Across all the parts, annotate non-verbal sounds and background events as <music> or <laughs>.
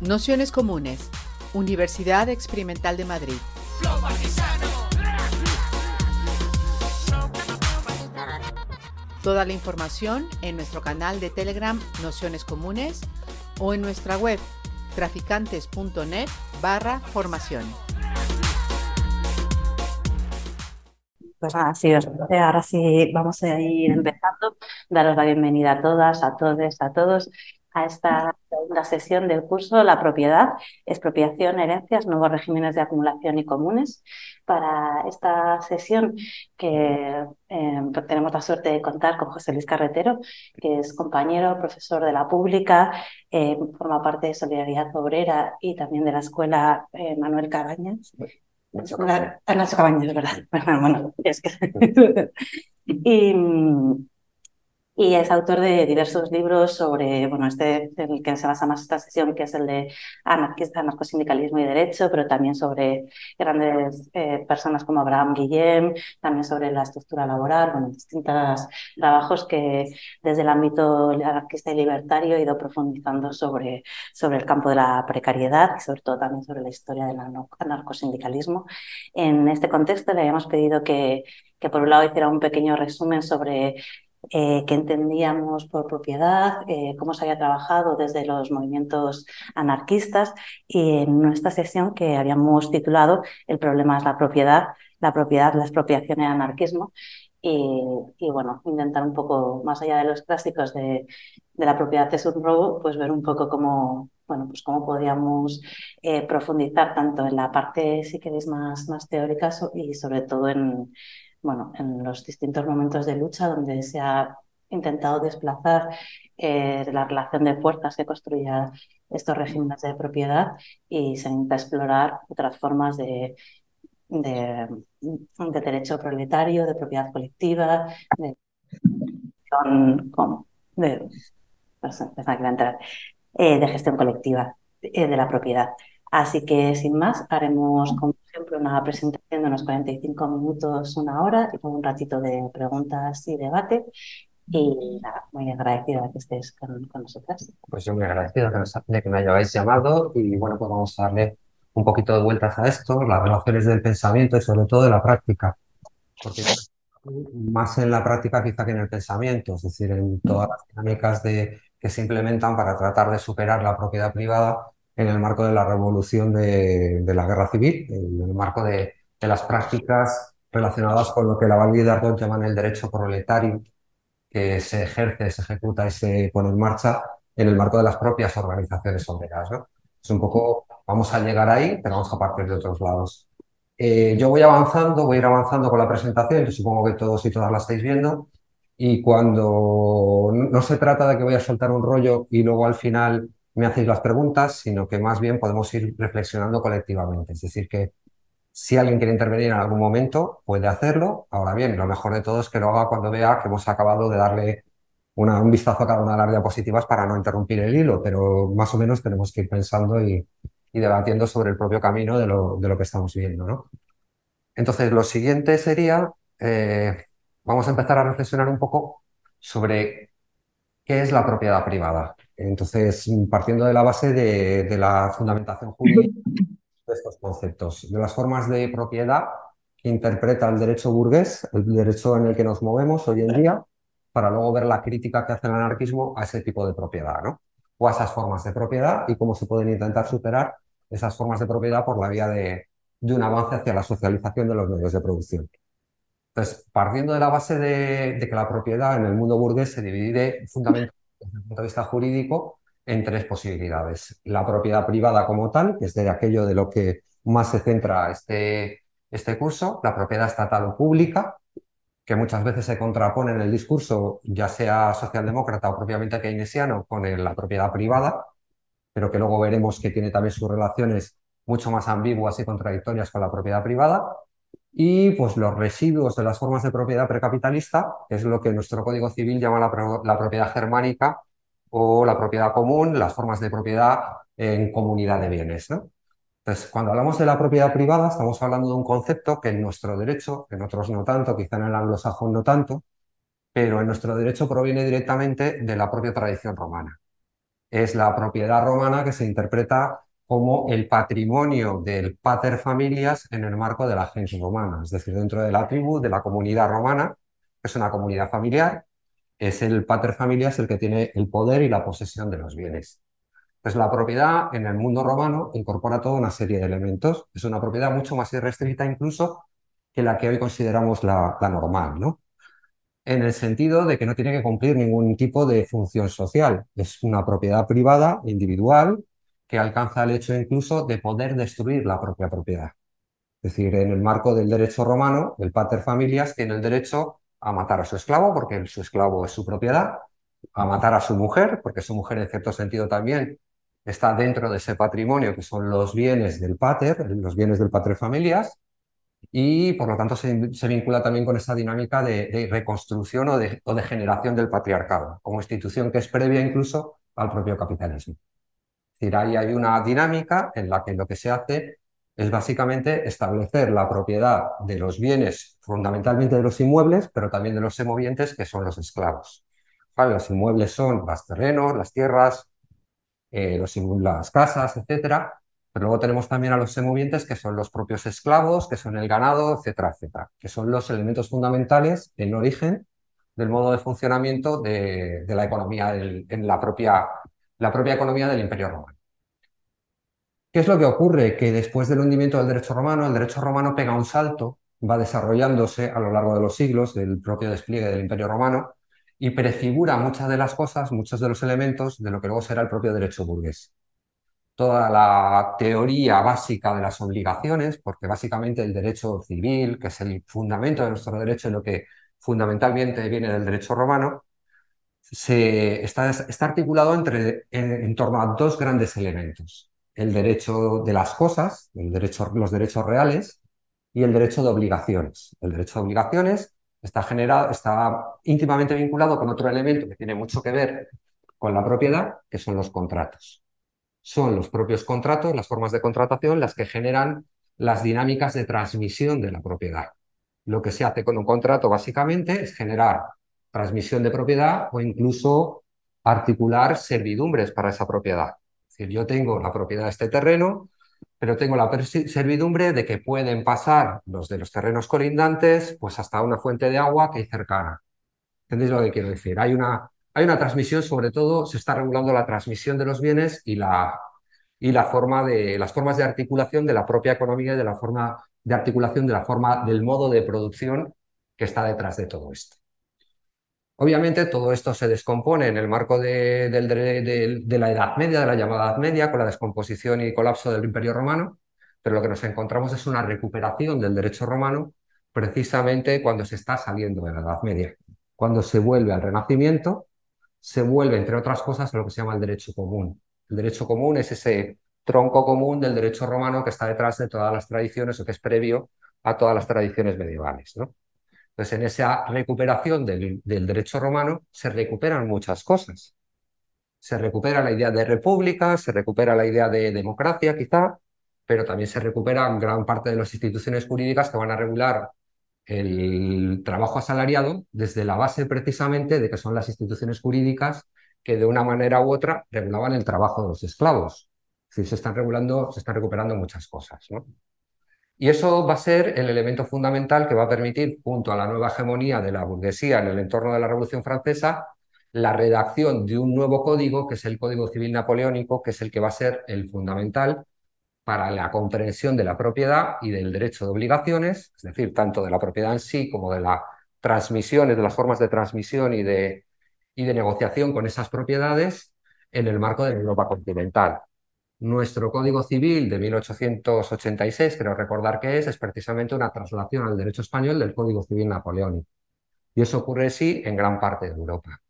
Nociones Comunes, Universidad Experimental de Madrid. Toda la información en nuestro canal de Telegram Nociones Comunes o en nuestra web traficantes.net barra formación. Pues nada, sí, ahora sí vamos a ir empezando. Daros la bienvenida a todas, a todos, a todos a esta segunda sesión del curso La propiedad, expropiación, herencias, nuevos regímenes de acumulación y comunes. Para esta sesión que eh, tenemos la suerte de contar con José Luis Carretero, que es compañero, profesor de la pública, eh, forma parte de Solidaridad Obrera y también de la Escuela eh, Manuel Cabañas. Nacho Cabañas, ¿verdad? <laughs> Bueno, es que... <laughs> <laughs> y, y es autor de diversos libros sobre, bueno, este en el que se basa más esta sesión, que es el de anarcosindicalismo y derecho, pero también sobre grandes eh, personas como Abraham Guillem, también sobre la estructura laboral, bueno, distintos trabajos que desde el ámbito anarquista y libertario he ido profundizando sobre, sobre el campo de la precariedad y sobre todo también sobre la historia del anarcosindicalismo. En este contexto le habíamos pedido que, que por un lado hiciera un pequeño resumen sobre eh, qué entendíamos por propiedad, eh, cómo se había trabajado desde los movimientos anarquistas y en nuestra sesión que habíamos titulado El problema es la propiedad, la propiedad, la expropiación y el anarquismo. Y, bueno, intentar un poco, más allá de los clásicos de, la propiedad es un robo, pues ver un poco cómo, bueno, pues cómo podíamos eh, profundizar tanto en la parte, si queréis, más, más teórica y sobre todo en, bueno, en los distintos momentos de lucha donde se ha intentado desplazar eh, la relación de fuerzas que construía estos regímenes de propiedad y se intenta explorar otras formas de, de, derecho proletario, de propiedad colectiva, de, de, eh, de gestión colectiva eh, de la propiedad. Así que sin más, haremos como una presentación de unos 45 minutos, una hora y con un ratito de preguntas y debate. Y nada, muy agradecido de que estés con, nosotras. Pues yo muy agradecido de que me hayáis llamado y bueno, pues vamos a darle un poquito de vueltas a esto, las relaciones del pensamiento y sobre todo de la práctica. Porque más en la práctica quizá que en el pensamiento, es decir, en todas las dinámicas de, que se implementan para tratar de superar la propiedad privada, en el marco de la revolución de, la guerra civil, en el marco de, las prácticas relacionadas con lo que la Val D'Ardot llaman el derecho proletario, que se ejerce, se ejecuta y se pone en marcha en el marco de las propias organizaciones obreras. ¿no? Es un poco, vamos a llegar ahí, pero vamos a partir de otros lados. Eh, yo voy avanzando, voy a ir avanzando con la presentación, supongo que todos y todas la estáis viendo, y cuando no se trata de que voy a soltar un rollo y luego al final me hacéis las preguntas, sino que más bien podemos ir reflexionando colectivamente. Es decir, que si alguien quiere intervenir en algún momento, puede hacerlo. Ahora bien, lo mejor de todo es que lo haga cuando vea que hemos acabado de darle un vistazo a cada una de las diapositivas para no interrumpir el hilo, pero más o menos tenemos que ir pensando y, debatiendo sobre el propio camino de lo, de lo, que estamos viendo. ¿no? Entonces, lo siguiente sería, eh, vamos a empezar a reflexionar un poco sobre qué es la propiedad privada. Entonces, partiendo de la base de, la fundamentación jurídica de estos conceptos, de las formas de propiedad que interpreta el derecho burgués, el derecho en el que nos movemos hoy en día, para luego ver la crítica que hace el anarquismo a ese tipo de propiedad, ¿no? O a esas formas de propiedad y cómo se pueden intentar superar esas formas de propiedad por la vía de, un avance hacia la socialización de los medios de producción. Entonces, partiendo de la base de, de que la propiedad en el mundo burgués se divide fundamentalmente desde el punto de vista jurídico en tres posibilidades. La propiedad privada como tal, que es de aquello de lo que más se centra este, este curso, la propiedad estatal o pública, que muchas veces se contrapone en el discurso, ya sea socialdemócrata o propiamente keynesiano, con la propiedad privada, pero que luego veremos que tiene también sus relaciones mucho más ambiguas y contradictorias con la propiedad privada y pues los residuos de las formas de propiedad precapitalista, es lo que nuestro Código Civil llama la, propiedad germánica o la propiedad común, las formas de propiedad en comunidad de bienes. Entonces, cuando hablamos de la propiedad privada, estamos hablando de un concepto que en nuestro derecho, en otros no tanto, quizá en el anglosajón no tanto, pero en nuestro derecho proviene directamente de la propia tradición romana. es la propiedad romana que se interpreta como el patrimonio del pater familias en el marco de la gens romana, es decir, dentro de la tribu, de la comunidad romana, que es una comunidad familiar, es el pater familias el que tiene el poder y la posesión de los bienes. Pues la propiedad en el mundo romano incorpora toda una serie de elementos. Es una propiedad mucho más irrestricta incluso que la que hoy consideramos la, normal, ¿no? En el sentido de que no tiene que cumplir ningún tipo de función social. Es una propiedad privada, individual, que alcanza el hecho incluso de poder destruir la propia propiedad. Es decir, en el marco del derecho romano, el pater familias tiene el derecho a matar a su esclavo, porque su esclavo es su propiedad, a matar a su mujer, porque su mujer en cierto sentido también está dentro de ese patrimonio que son los bienes del pater, los bienes del pater familias, y por lo tanto se, vincula también con esa dinámica de, reconstrucción o de, o de, generación del patriarcado, como institución que es previa incluso al propio capitalismo. Es decir, ahí hay una dinámica en la que lo que se hace es básicamente establecer la propiedad de los bienes, fundamentalmente de los inmuebles, pero también de los semovientes, que son los esclavos. Los inmuebles son los terrenos, las tierras, eh, las casas, etcétera, pero luego tenemos también a los semovientes que son los propios esclavos, que son el ganado, etcétera, etcétera, que son los elementos fundamentales en origen del modo de funcionamiento de, la economía, en la propia, la propia economía del Imperio Romano. ¿Qué es lo que ocurre? Que después del hundimiento del derecho romano, el derecho romano pega un salto, va desarrollándose a lo largo de los siglos del propio despliegue del Imperio Romano, y prefigura muchas de las cosas, muchos de los elementos de lo que luego será el propio derecho burgués. Toda la teoría básica de las obligaciones, porque básicamente el derecho civil, que es el fundamento de nuestro derecho y lo que fundamentalmente viene del derecho romano, se, está, está articulado entre, en, torno a dos grandes elementos. El derecho de las cosas, el derecho, los derechos reales, y el derecho de obligaciones. El derecho de obligaciones está, generado, está íntimamente vinculado con otro elemento que tiene mucho que ver con la propiedad, que son los contratos. Son los propios contratos, las formas de contratación, las que generan las dinámicas de transmisión de la propiedad. Lo que se hace con un contrato básicamente es generar transmisión de propiedad o incluso articular servidumbres para esa propiedad. Es decir, yo tengo la propiedad de este terreno, pero tengo la servidumbre de que pueden pasar los de los terrenos colindantes pues hasta una fuente de agua que hay cercana. ¿Entendéis lo que quiero decir? Hay una, hay una transmisión, sobre todo se está regulando la transmisión de los bienes y, la, y la forma de, las formas de articulación de la propia economía y de la forma de articulación de la forma del modo de producción que está detrás de todo esto. Obviamente todo esto se descompone en el marco de, la Edad Media, de la llamada Edad Media, con la descomposición y colapso del Imperio Romano, pero lo que nos encontramos es una recuperación del derecho romano precisamente cuando se está saliendo de la Edad Media. Cuando se vuelve al Renacimiento, se vuelve, entre otras cosas, a lo que se llama el derecho común. El derecho común es ese tronco común del derecho romano que está detrás de todas las tradiciones o que es previo a todas las tradiciones medievales. ¿no? Entonces, en esa recuperación del, derecho romano se recuperan muchas cosas. Se recupera la idea de república, se recupera la idea de democracia, quizá, pero también se recupera gran parte de las instituciones jurídicas que van a regular el trabajo asalariado desde la base precisamente de que son las instituciones jurídicas que de una manera u otra regulaban el trabajo de los esclavos. Es decir, se están regulando, se están recuperando muchas cosas. ¿no? Y eso va a ser el elemento fundamental que va a permitir, junto a la nueva hegemonía de la burguesía en el entorno de la Revolución Francesa, la redacción de un nuevo código, que es el Código Civil Napoleónico, que es el que va a ser el fundamental para la comprensión de la propiedad y del derecho de obligaciones, es decir, tanto de la propiedad en sí como de las transmisiones, de las formas de transmisión y de, y de negociación con esas propiedades en el marco de la Europa continental. Nuestro Código Civil de 1886, creo recordar que es, es precisamente una traslación al derecho español del Código Civil napoleónico. Y eso ocurre, sí, en gran parte de Europa.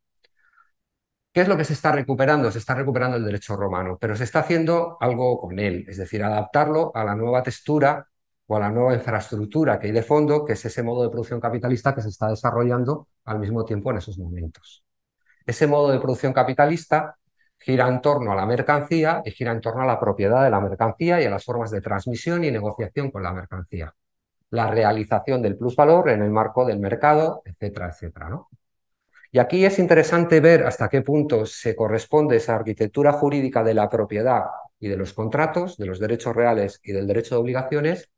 ¿Qué es lo que se está recuperando? Se está recuperando el derecho romano, pero se está haciendo algo con él, es decir, adaptarlo a la nueva textura o a la nueva infraestructura que hay de fondo, que es ese modo de producción capitalista que se está desarrollando al mismo tiempo en esos momentos. Ese modo de producción capitalista gira en torno a la mercancía y gira en torno a la propiedad de la mercancía y a las formas de transmisión y negociación con la mercancía. La realización del plusvalor en el marco del mercado, etcétera, etcétera. ¿no? Y aquí es interesante ver hasta qué punto se corresponde esa arquitectura jurídica de la propiedad y de los contratos, de los derechos reales y del derecho de obligaciones,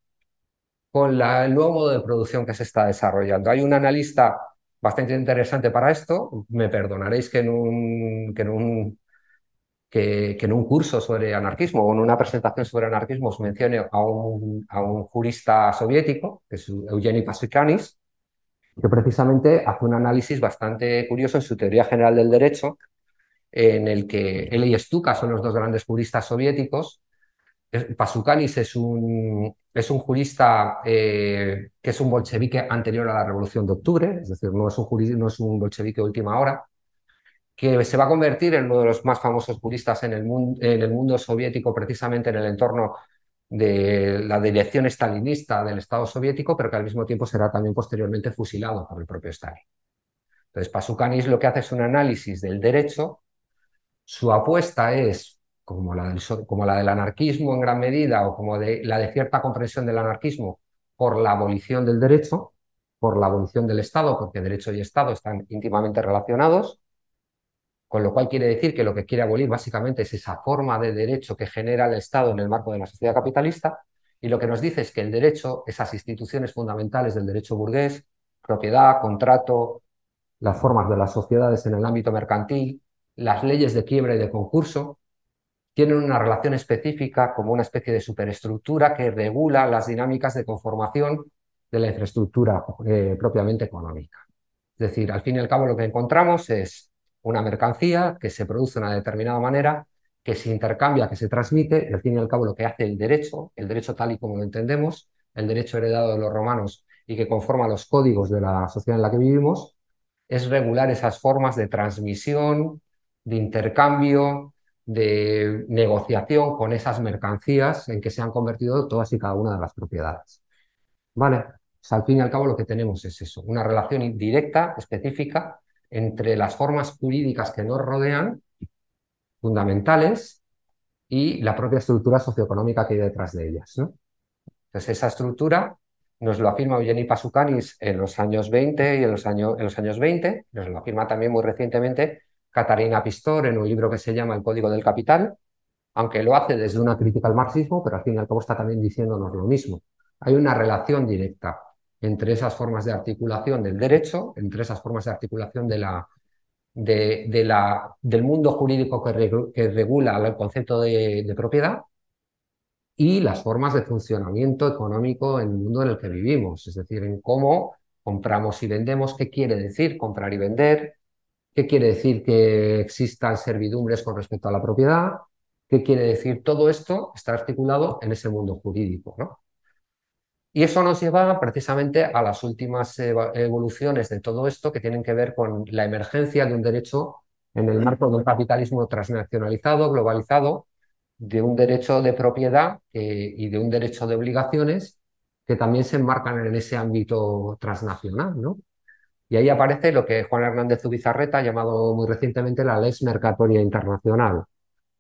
con el nuevo modo de producción que se está desarrollando. Hay un analista bastante interesante para esto, me perdonaréis que en que en un, que, en un curso sobre anarquismo o en una presentación sobre anarquismo os mencione a un, a un jurista soviético, que es Eugeni Pasukanis, que precisamente hace un análisis bastante curioso en su teoría general del derecho, en el que él y Stuka son los dos grandes juristas soviéticos. Pasukanis es un, es un jurista eh, que es un bolchevique anterior a la Revolución de Octubre, es decir, no es un, no es un bolchevique última hora, que se va a convertir en uno de los más famosos juristas en el, mundo, soviético, precisamente en el entorno de la dirección estalinista del Estado soviético, pero que al mismo tiempo será también posteriormente fusilado por el propio Stalin. Entonces, Pasukanis lo que hace es un análisis del derecho. Su apuesta es, como la, del, la anarquismo en gran medida, o como la de cierta comprensión del anarquismo, por la abolición del derecho, por la abolición del Estado, porque derecho y Estado están íntimamente relacionados, con lo cual quiere decir que lo que quiere abolir básicamente es esa forma de derecho que genera el Estado en el marco de la sociedad capitalista, y lo que nos dice es que el derecho, esas instituciones fundamentales del derecho burgués, propiedad, contrato, las formas de las sociedades en el ámbito mercantil, las leyes de quiebra y de concurso, tienen una relación específica como una especie de superestructura que regula las dinámicas de conformación de la infraestructura eh, propiamente económica. Es decir, al fin y al cabo lo que encontramos es una mercancía que se produce de una determinada manera, que se intercambia, que se transmite, y al fin y al cabo lo que hace el derecho, el derecho tal y como lo entendemos, el derecho heredado de los romanos y que conforma los códigos de la sociedad en la que vivimos, es regular esas formas de transmisión, de intercambio, de negociación con esas mercancías en que se han convertido todas y cada una de las propiedades. ¿Vale? al fin y al cabo lo que tenemos es eso, una relación directa, específica, entre las formas jurídicas que nos rodean, fundamentales, y la propia estructura socioeconómica que hay detrás de ellas. Entonces, esa estructura nos lo afirma Eugeni Pasukanis en los años 20 y en los, en los años 20, nos lo afirma también muy recientemente Catarina Pistor en un libro que se llama El Código del Capital, aunque lo hace desde una crítica al marxismo, pero al fin y al cabo está también diciéndonos lo mismo. Hay una relación directa entre esas formas de articulación del derecho, entre esas formas de articulación de la, de, la, del mundo jurídico que, regula el concepto de, propiedad y las formas de funcionamiento económico en el mundo en el que vivimos, es decir, en cómo compramos y vendemos, qué quiere decir comprar y vender, qué quiere decir que existan servidumbres con respecto a la propiedad, qué quiere decir todo esto está articulado en ese mundo jurídico. ¿no? Y eso nos lleva precisamente a las últimas evoluciones de todo esto que tienen que ver con la emergencia de un derecho en el marco de un capitalismo transnacionalizado, globalizado, de un derecho de propiedad y de un derecho de obligaciones que también se enmarcan en ese ámbito transnacional. ¿no? Y ahí aparece lo que Juan Hernández Ubizarreta ha llamado muy recientemente la ley mercatoria internacional,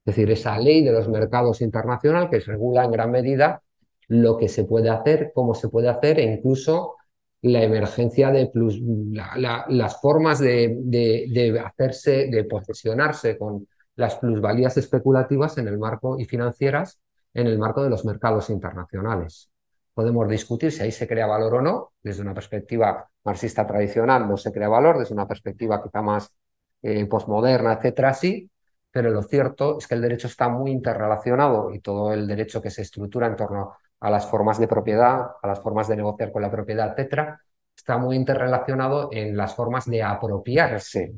es decir, esa ley de los mercados internacional que regula en gran medida lo que se puede hacer, cómo se puede hacer e incluso la emergencia de plus, las formas de, hacerse, de posesionarse con las plusvalías especulativas en el marco y financieras en el marco de los mercados internacionales. Podemos discutir si ahí se crea valor o no, desde una perspectiva marxista tradicional no se crea valor, desde una perspectiva quizá más eh, posmoderna, etcétera, sí, pero lo cierto es que el derecho está muy interrelacionado y todo el derecho que se estructura en torno a las formas de propiedad, a las formas de negociar con la propiedad, etcétera, está muy interrelacionado en las formas de apropiarse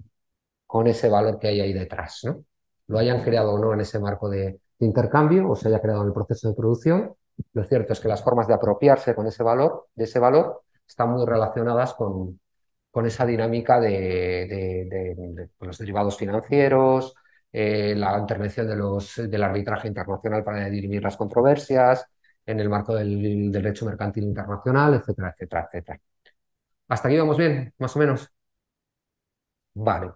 con ese valor que hay ahí detrás, ¿no? Lo hayan creado o no en ese marco de, intercambio o se haya creado en el proceso de producción, lo cierto es que las formas de apropiarse con ese valor, de ese valor, están muy relacionadas con, con esa dinámica de, los derivados financieros, eh, la intervención de los, del arbitraje internacional para dirimir las controversias, en el marco del, derecho mercantil internacional, etcétera, etcétera, etcétera. ¿Hasta aquí vamos bien, más o menos? Vale.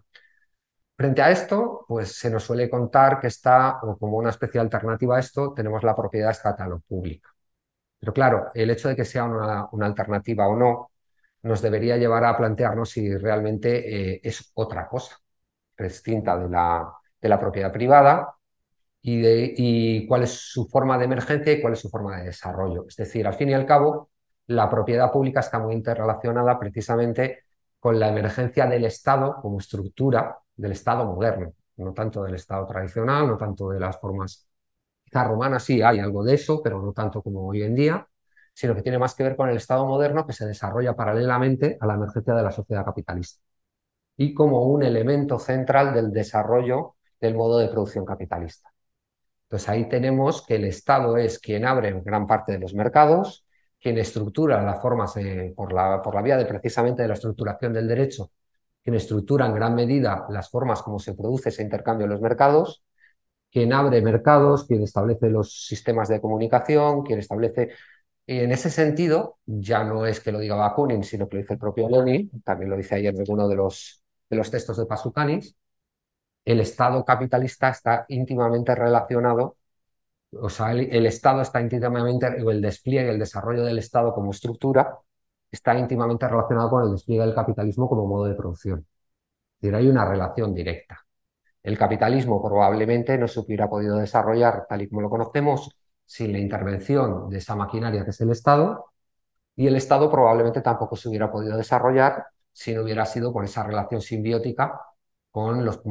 Frente a esto, pues se nos suele contar que está, o como una especie de alternativa a esto, tenemos la propiedad estatal o pública. Pero claro, el hecho de que sea una, alternativa o no, nos debería llevar a plantearnos si realmente eh, es otra cosa, distinta de la, de la propiedad privada y, de, y cuál es su forma de emergencia y cuál es su forma de desarrollo. Es decir, al fin y al cabo, la propiedad pública está muy interrelacionada precisamente con la emergencia del Estado como estructura del Estado moderno, no tanto del Estado tradicional, no tanto de las formas romanas, sí hay algo de eso, pero no tanto como hoy en día, sino que tiene más que ver con el Estado moderno que se desarrolla paralelamente a la emergencia de la sociedad capitalista y como un elemento central del desarrollo del modo de producción capitalista. Entonces ahí tenemos que el Estado es quien abre gran parte de los mercados, quien estructura las formas por, la, vía de precisamente de la estructuración del derecho, quien estructura en gran medida las formas como se produce ese intercambio en los mercados, quien abre mercados, quien establece los sistemas de comunicación, quien establece... Y en ese sentido, ya no es que lo diga Bakunin, sino que lo dice el propio Lenin, también lo dice ayer en alguno de los, de los textos de Pasukanis, el Estado capitalista está íntimamente relacionado o sea, el, Estado está íntimamente, el despliegue, el desarrollo del Estado como estructura está íntimamente relacionado con el despliegue del capitalismo como modo de producción. Es decir, hay una relación directa. El capitalismo probablemente no se hubiera podido desarrollar tal y como lo conocemos sin la intervención de esa maquinaria que es el Estado, y el Estado probablemente tampoco se hubiera podido desarrollar si no hubiera sido por esa relación simbiótica con, los,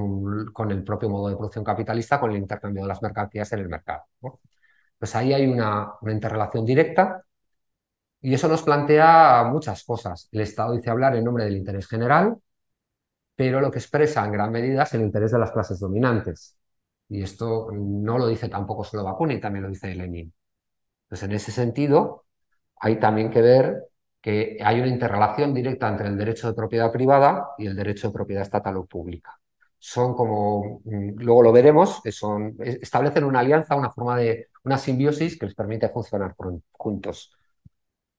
con el propio modo de producción capitalista, con el intercambio de las mercancías en el mercado. Pues ahí hay una, interrelación directa y eso nos plantea muchas cosas. El Estado dice hablar en nombre del interés general, pero lo que expresa en gran medida es el interés de las clases dominantes. Y esto no lo dice tampoco solo Bakunin, también lo dice Lenin. Entonces, en ese sentido, hay también que ver que hay una interrelación directa entre el derecho de propiedad privada y el derecho de propiedad estatal o pública. Son como, mm, luego lo veremos, son, establecen una alianza, una forma de, una simbiosis que les permite funcionar juntos.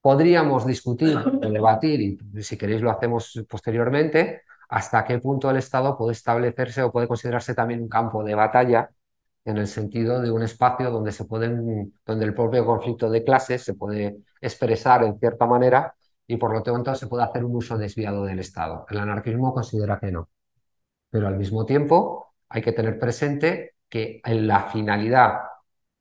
Podríamos discutir o <laughs> debatir, y si queréis lo hacemos posteriormente, hasta qué punto el Estado puede establecerse o puede considerarse también un campo de batalla en el sentido de un espacio donde se pueden, donde el propio conflicto de clases se puede expresar en cierta manera y por lo tanto se puede hacer un uso desviado del Estado. El anarquismo considera que no. Pero al mismo tiempo hay que tener presente que en la finalidad,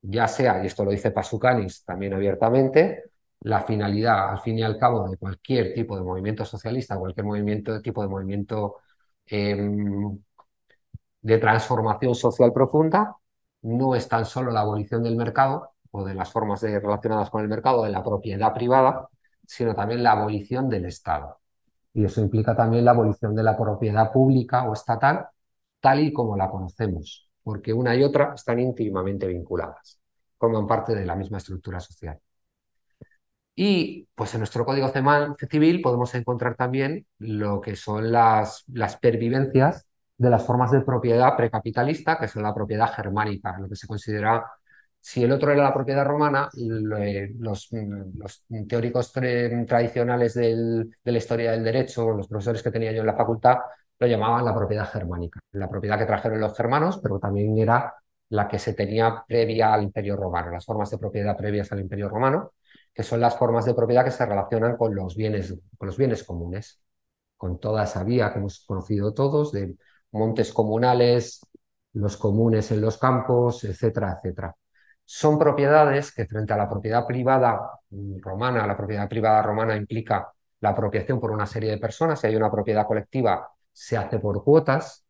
ya sea, y esto lo dice Pasukanis también abiertamente, la finalidad, al fin y al cabo, de cualquier tipo de movimiento socialista, cualquier movimiento, tipo de movimiento em, de transformación social profunda, no es tan solo la abolición del mercado o de las formas relacionadas con el mercado, de la propiedad privada, sino también la abolición del Estado. Y eso implica también la abolición de la propiedad pública o estatal, tal y como la conocemos, porque una y otra están íntimamente vinculadas, forman parte de la misma estructura social. Y pues en nuestro Código Civil podemos encontrar también lo que son las, las pervivencias de las formas de propiedad precapitalista, que son la propiedad germánica, lo que se considera, si el otro era la propiedad romana, los, teóricos tradicionales de la historia del derecho, los profesores que tenía yo en la facultad, lo llamaban la propiedad germánica, la propiedad que trajeron los germanos, pero también era la que se tenía previa al Imperio Romano, las formas de propiedad previas al Imperio Romano, que son las formas de propiedad que se relacionan con los bienes, con los bienes comunes, con toda esa vía que hemos conocido todos de montes comunales, los comunes en los campos, etcétera, etcétera. Son propiedades que frente a la propiedad privada romana, la propiedad privada romana implica la apropiación por una serie de personas, si hay una propiedad colectiva se hace por cuotas,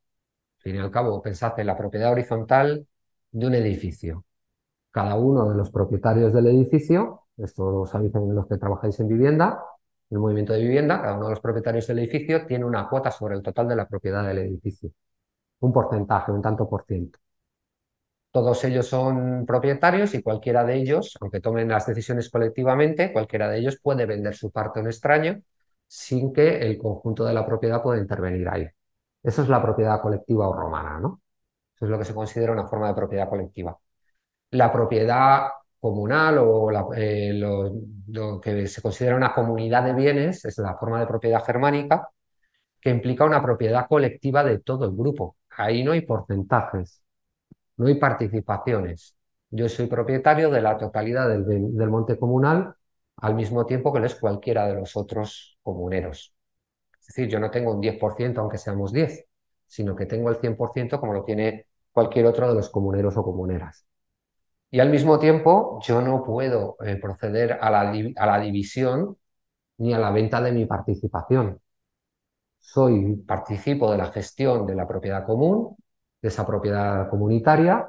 al fin y al cabo pensad en la propiedad horizontal de un edificio. Cada uno de los propietarios del edificio, esto lo sabéis en los que trabajáis en vivienda, el movimiento de vivienda, cada uno de los propietarios del edificio tiene una cuota sobre el total de la propiedad del edificio. Un porcentaje, un tanto por ciento. Todos ellos son propietarios y cualquiera de ellos, aunque tomen las decisiones colectivamente, cualquiera de ellos puede vender su parte a un extraño sin que el conjunto de la propiedad pueda intervenir ahí. Eso es la propiedad colectiva o romana, ¿no? Eso es lo que se considera una forma de propiedad colectiva. La propiedad comunal o eh, lo, que se considera una comunidad de bienes, es la forma de propiedad germánica, que implica una propiedad colectiva de todo el grupo. Ahí no hay porcentajes, no hay participaciones. Yo soy propietario de la totalidad del, monte comunal al mismo tiempo que lo es cualquiera de los otros comuneros. Es decir, yo no tengo un 10% aunque seamos 10, sino que tengo el 100% como lo tiene cualquier otro de los comuneros o comuneras. Y al mismo tiempo, yo no puedo eh, proceder a la, a la división ni a la venta de mi participación. Soy, participo de la gestión de la propiedad común, de esa propiedad comunitaria,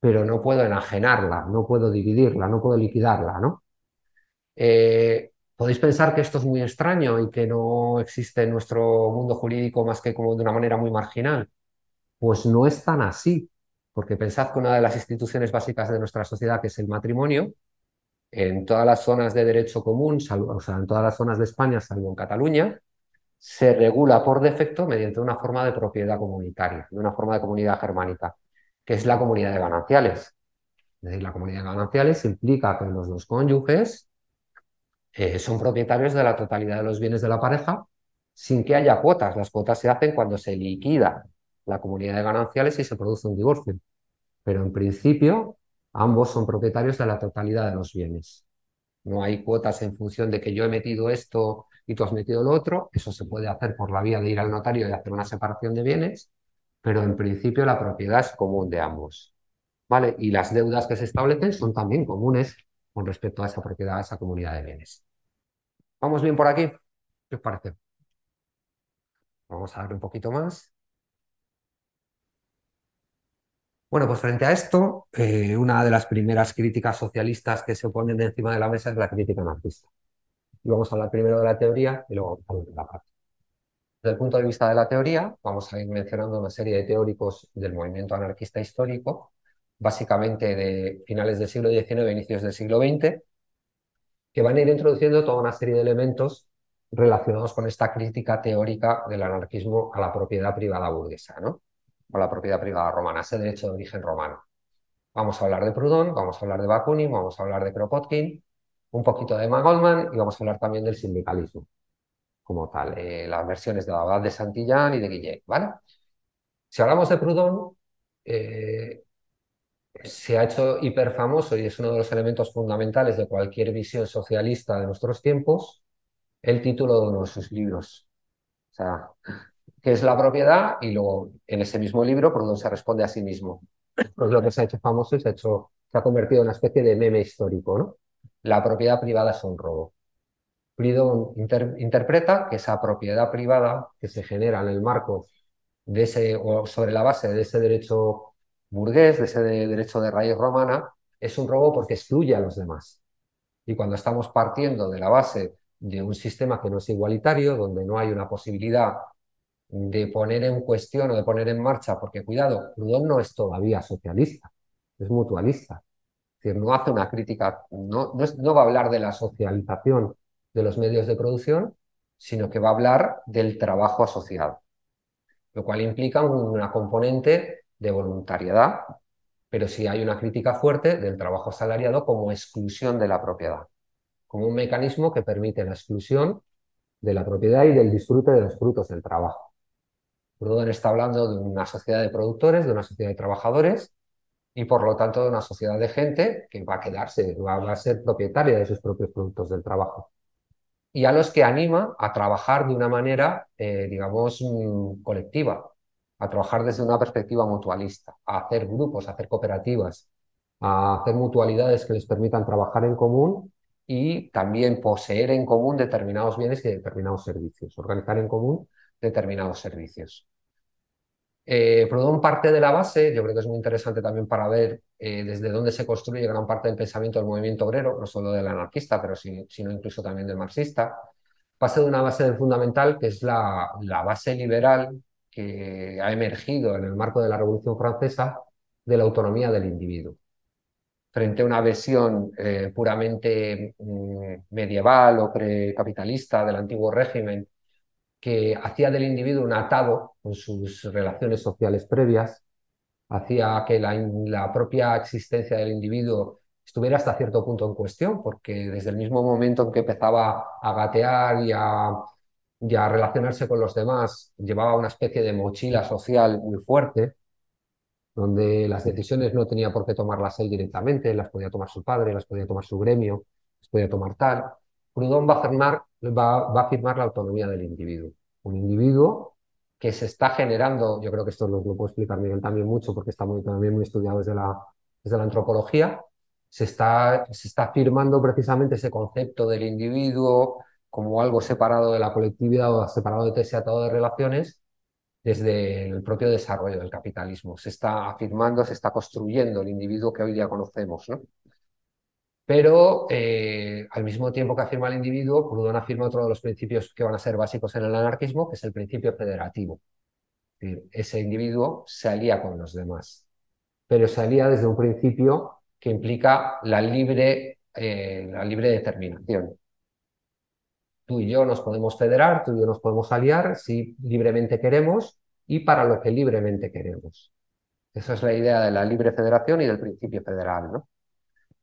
pero no puedo enajenarla, no puedo dividirla, no puedo liquidarla, ¿no? Eh, Podéis pensar que esto es muy extraño y que no existe en nuestro mundo jurídico más que como de una manera muy marginal. Pues no es tan así, porque pensad que una de las instituciones básicas de nuestra sociedad, que es el matrimonio, en todas las zonas de derecho común, o sea, en todas las zonas de España, salvo en Cataluña, se regula por defecto mediante una forma de propiedad comunitaria, de una forma de comunidad germánica, que es la comunidad de gananciales. Es decir, la comunidad de gananciales implica que los dos cónyuges eh, son propietarios de la totalidad de los bienes de la pareja sin que haya cuotas. Las cuotas se hacen cuando se liquida la comunidad de gananciales y se produce un divorcio. Pero en principio, ambos son propietarios de la totalidad de los bienes. No hay cuotas en función de que yo he metido esto y tú has metido lo otro. Eso se puede hacer por la vía de ir al notario y hacer una separación de bienes, pero en principio la propiedad es común de ambos. ¿Vale? Y las deudas que se establecen son también comunes con respecto a esa propiedad, a esa comunidad de bienes. ¿Vamos bien por aquí? ¿Qué os parece? Vamos a ver un poquito más. Bueno, pues frente a esto, eh, una de las primeras críticas socialistas que se ponen encima de la mesa es la crítica anarquista. Y vamos a hablar primero de la teoría y luego vamos a de la práctica. Desde el punto de vista de la teoría, vamos a ir mencionando una serie de teóricos del movimiento anarquista histórico básicamente de finales del siglo XIX, inicios del siglo XX, que van a ir introduciendo toda una serie de elementos relacionados con esta crítica teórica del anarquismo a la propiedad privada burguesa, ¿no? O la propiedad privada romana, ese derecho de origen romano. Vamos a hablar de Proudhon, vamos a hablar de Bakunin, vamos a hablar de Kropotkin, un poquito de Emma Goldman y vamos a hablar también del sindicalismo como tal, eh, las versiones de la de Santillán y de Guillet. Si hablamos de Proudhon, eh, se ha hecho hiperfamoso y es uno de los elementos fundamentales de cualquier visión socialista de nuestros tiempos, el título de uno de sus libros. O sea, ¿qué es la propiedad? Y luego en ese mismo libro Proudhon se responde a sí mismo. Pues lo que se ha hecho famoso y se ha, hecho, se ha convertido en una especie de meme histórico, ¿no? La propiedad privada es un robo. Proudhon interpreta que esa propiedad privada que se genera en el marco de ese, o sobre la base de ese derecho burgués, de ese derecho de raíz romana, es un robo porque excluye a los demás. Y cuando estamos partiendo de la base de un sistema que no es igualitario, donde no hay una posibilidad de poner en cuestión o de poner en marcha, porque cuidado, Proudhon no es todavía socialista, es mutualista. Es decir, no hace una crítica, no, no va a hablar de la socialización de los medios de producción, sino que va a hablar del trabajo asociado, lo cual implica una componente de voluntariedad, pero sí hay una crítica fuerte del trabajo asalariado como exclusión de la propiedad, como un mecanismo que permite la exclusión de la propiedad y del disfrute de los frutos del trabajo. Proudhon está hablando de una sociedad de productores, de una sociedad de trabajadores y por lo tanto de una sociedad de gente que va a quedarse, va a ser propietaria de sus propios productos del trabajo. Y a los que anima a trabajar de una manera, eh, digamos, mm, colectiva, a trabajar desde una perspectiva mutualista, a hacer grupos, a hacer cooperativas, a hacer mutualidades que les permitan trabajar en común y también poseer en común determinados bienes y determinados servicios, organizar en común determinados servicios. Eh, Proudhon parte de la base, yo creo que es muy interesante también para ver eh, desde dónde se construye gran parte del pensamiento del movimiento obrero, no solo del anarquista, pero sino incluso también del marxista. Pase de una base fundamental que es la, la base liberal que ha emergido en el marco de la Revolución Francesa de la autonomía del individuo. Frente a una visión eh, puramente mm, medieval o precapitalista del antiguo régimen, que hacía del individuo un atado con sus relaciones sociales previas, hacía que la, la propia existencia del individuo estuviera hasta cierto punto en cuestión, porque desde el mismo momento en que empezaba a gatear y a y a relacionarse con los demás llevaba una especie de mochila social muy fuerte, donde las decisiones no tenía por qué tomarlas él directamente, las podía tomar su padre, las podía tomar su gremio, las puede tomar tal. Proudhon va a, afirmar, va, a la autonomía del individuo. Un individuo que se está generando, yo creo que esto lo, lo puedo explicar Miguel también mucho porque está muy, también muy estudiado desde la, desde la antropología, se está, se está afirmando precisamente ese concepto del individuo como algo separado de la colectividad o separado de ese atado de relaciones desde el propio desarrollo del capitalismo. Se está afirmando, se está construyendo el individuo que hoy día conocemos. ¿no? Pero eh, al mismo tiempo que afirma el individuo, Proudhon afirma otro de los principios que van a ser básicos en el anarquismo, que es el principio federativo. Ese individuo se alía con los demás, pero se alía desde un principio que implica la libre, eh, la libre determinación. Tú y yo nos podemos federar, tú y yo nos podemos aliar si libremente queremos y para lo que libremente queremos. Esa es la idea de la libre federación y del principio federal, ¿no?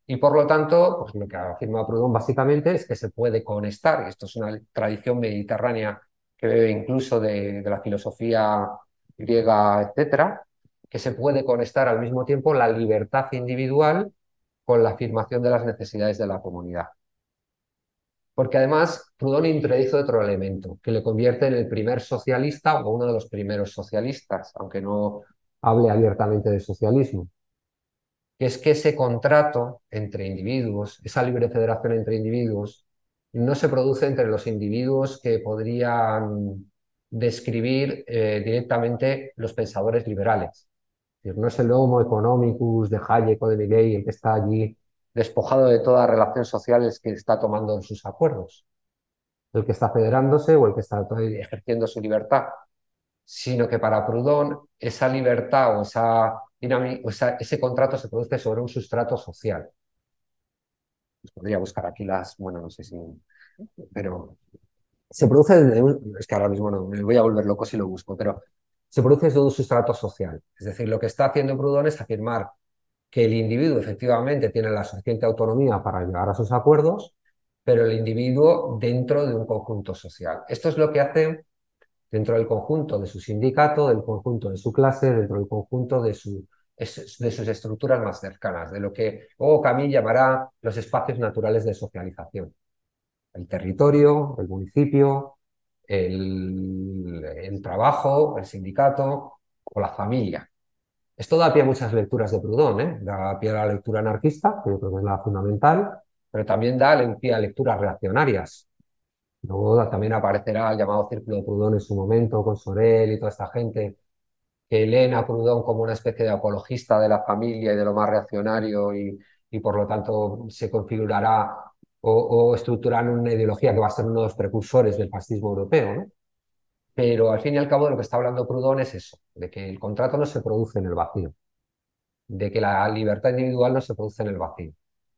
Y por lo tanto, pues lo que afirma Proudhon básicamente es que se puede conectar, esto es una tradición mediterránea que bebe incluso de, de la filosofía griega, etcétera, que se puede conectar al mismo tiempo la libertad individual con la afirmación de las necesidades de la comunidad. Porque además Proudhon introduce otro elemento que le convierte en el primer socialista o uno de los primeros socialistas, aunque no hable abiertamente de socialismo, que es que ese contrato entre individuos, esa libre federación entre individuos, no se produce entre los individuos que podrían describir eh, directamente los pensadores liberales. No es el homo economicus de Hayek o de Miguel el que está allí despojado de todas las relaciones sociales que está tomando en sus acuerdos, el que está federándose o el que está ejerciendo su libertad, sino que para Proudhon esa libertad o, esa, ese contrato se produce sobre un sustrato social. Pues podría buscar aquí las, bueno, no sé si, pero se produce desde un, es que ahora mismo no, me voy a volver loco si lo busco, pero se produce desde un sustrato social. Es decir, lo que está haciendo Proudhon es afirmar que el individuo efectivamente tiene la suficiente autonomía para llegar a sus acuerdos, pero el individuo dentro de un conjunto social. Esto es lo que hace dentro del conjunto de su sindicato, del conjunto de su clase, dentro del conjunto de, su, de sus estructuras más cercanas, de lo que o Camille llamará los espacios naturales de socialización. El territorio, el municipio, el, trabajo, el sindicato o la familia. Esto da pie a muchas lecturas de Proudhon, ¿eh? da pie a la lectura anarquista, que yo creo que es la fundamental, pero también da pie a lecturas reaccionarias. También aparecerá el llamado Círculo de Proudhon en su momento, con Sorel y toda esta gente que leen a Proudhon como una especie de apologista de la familia y de lo más reaccionario y, y por lo tanto se configurará o, o estructurará una ideología que va a ser uno de los precursores del fascismo europeo. ¿no? Pero al fin y al cabo de lo que está hablando Proudhon es eso, de que el contrato no se produce en el vacío, de que la libertad individual no se produce en el vacío.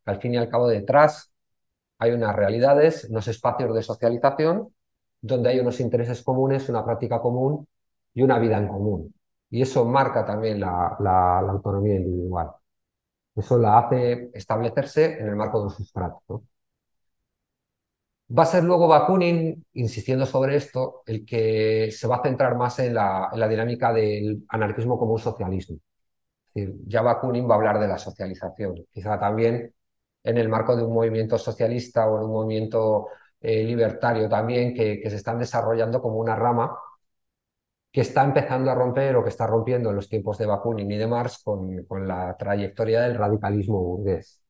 Al fin y al cabo detrás hay unas realidades, unos espacios de socialización donde hay unos intereses comunes, una práctica común y una vida en común. Y eso marca también la, autonomía individual. Eso la hace establecerse en el marco de un sustrato. Va a ser luego Bakunin, insistiendo sobre esto, el que se va a centrar más en la, dinámica del anarquismo como un socialismo. Ya Bakunin va a hablar de la socialización, quizá también en el marco de un movimiento socialista o en un movimiento eh, libertario también que, se están desarrollando como una rama que está empezando a romper o que está rompiendo en los tiempos de Bakunin y de Marx con, la trayectoria del radicalismo burgués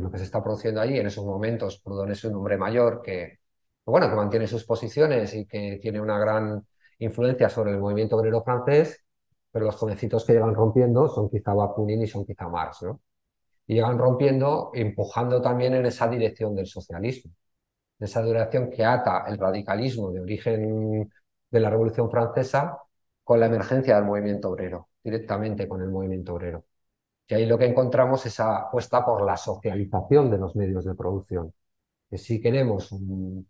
lo que se está produciendo allí en esos momentos. Proudhon es un hombre mayor que, bueno, que mantiene sus posiciones y que tiene una gran influencia sobre el movimiento obrero francés, pero los jovencitos que llegan rompiendo son quizá Bakunin y son quizá Marx, ¿no? Y llegan rompiendo, empujando también en esa dirección del socialismo, esa dirección que ata el radicalismo de origen de la Revolución Francesa con la emergencia del movimiento obrero, directamente con el movimiento obrero. Y ahí lo que encontramos es esa apuesta por la socialización de los medios de producción. Que si queremos un,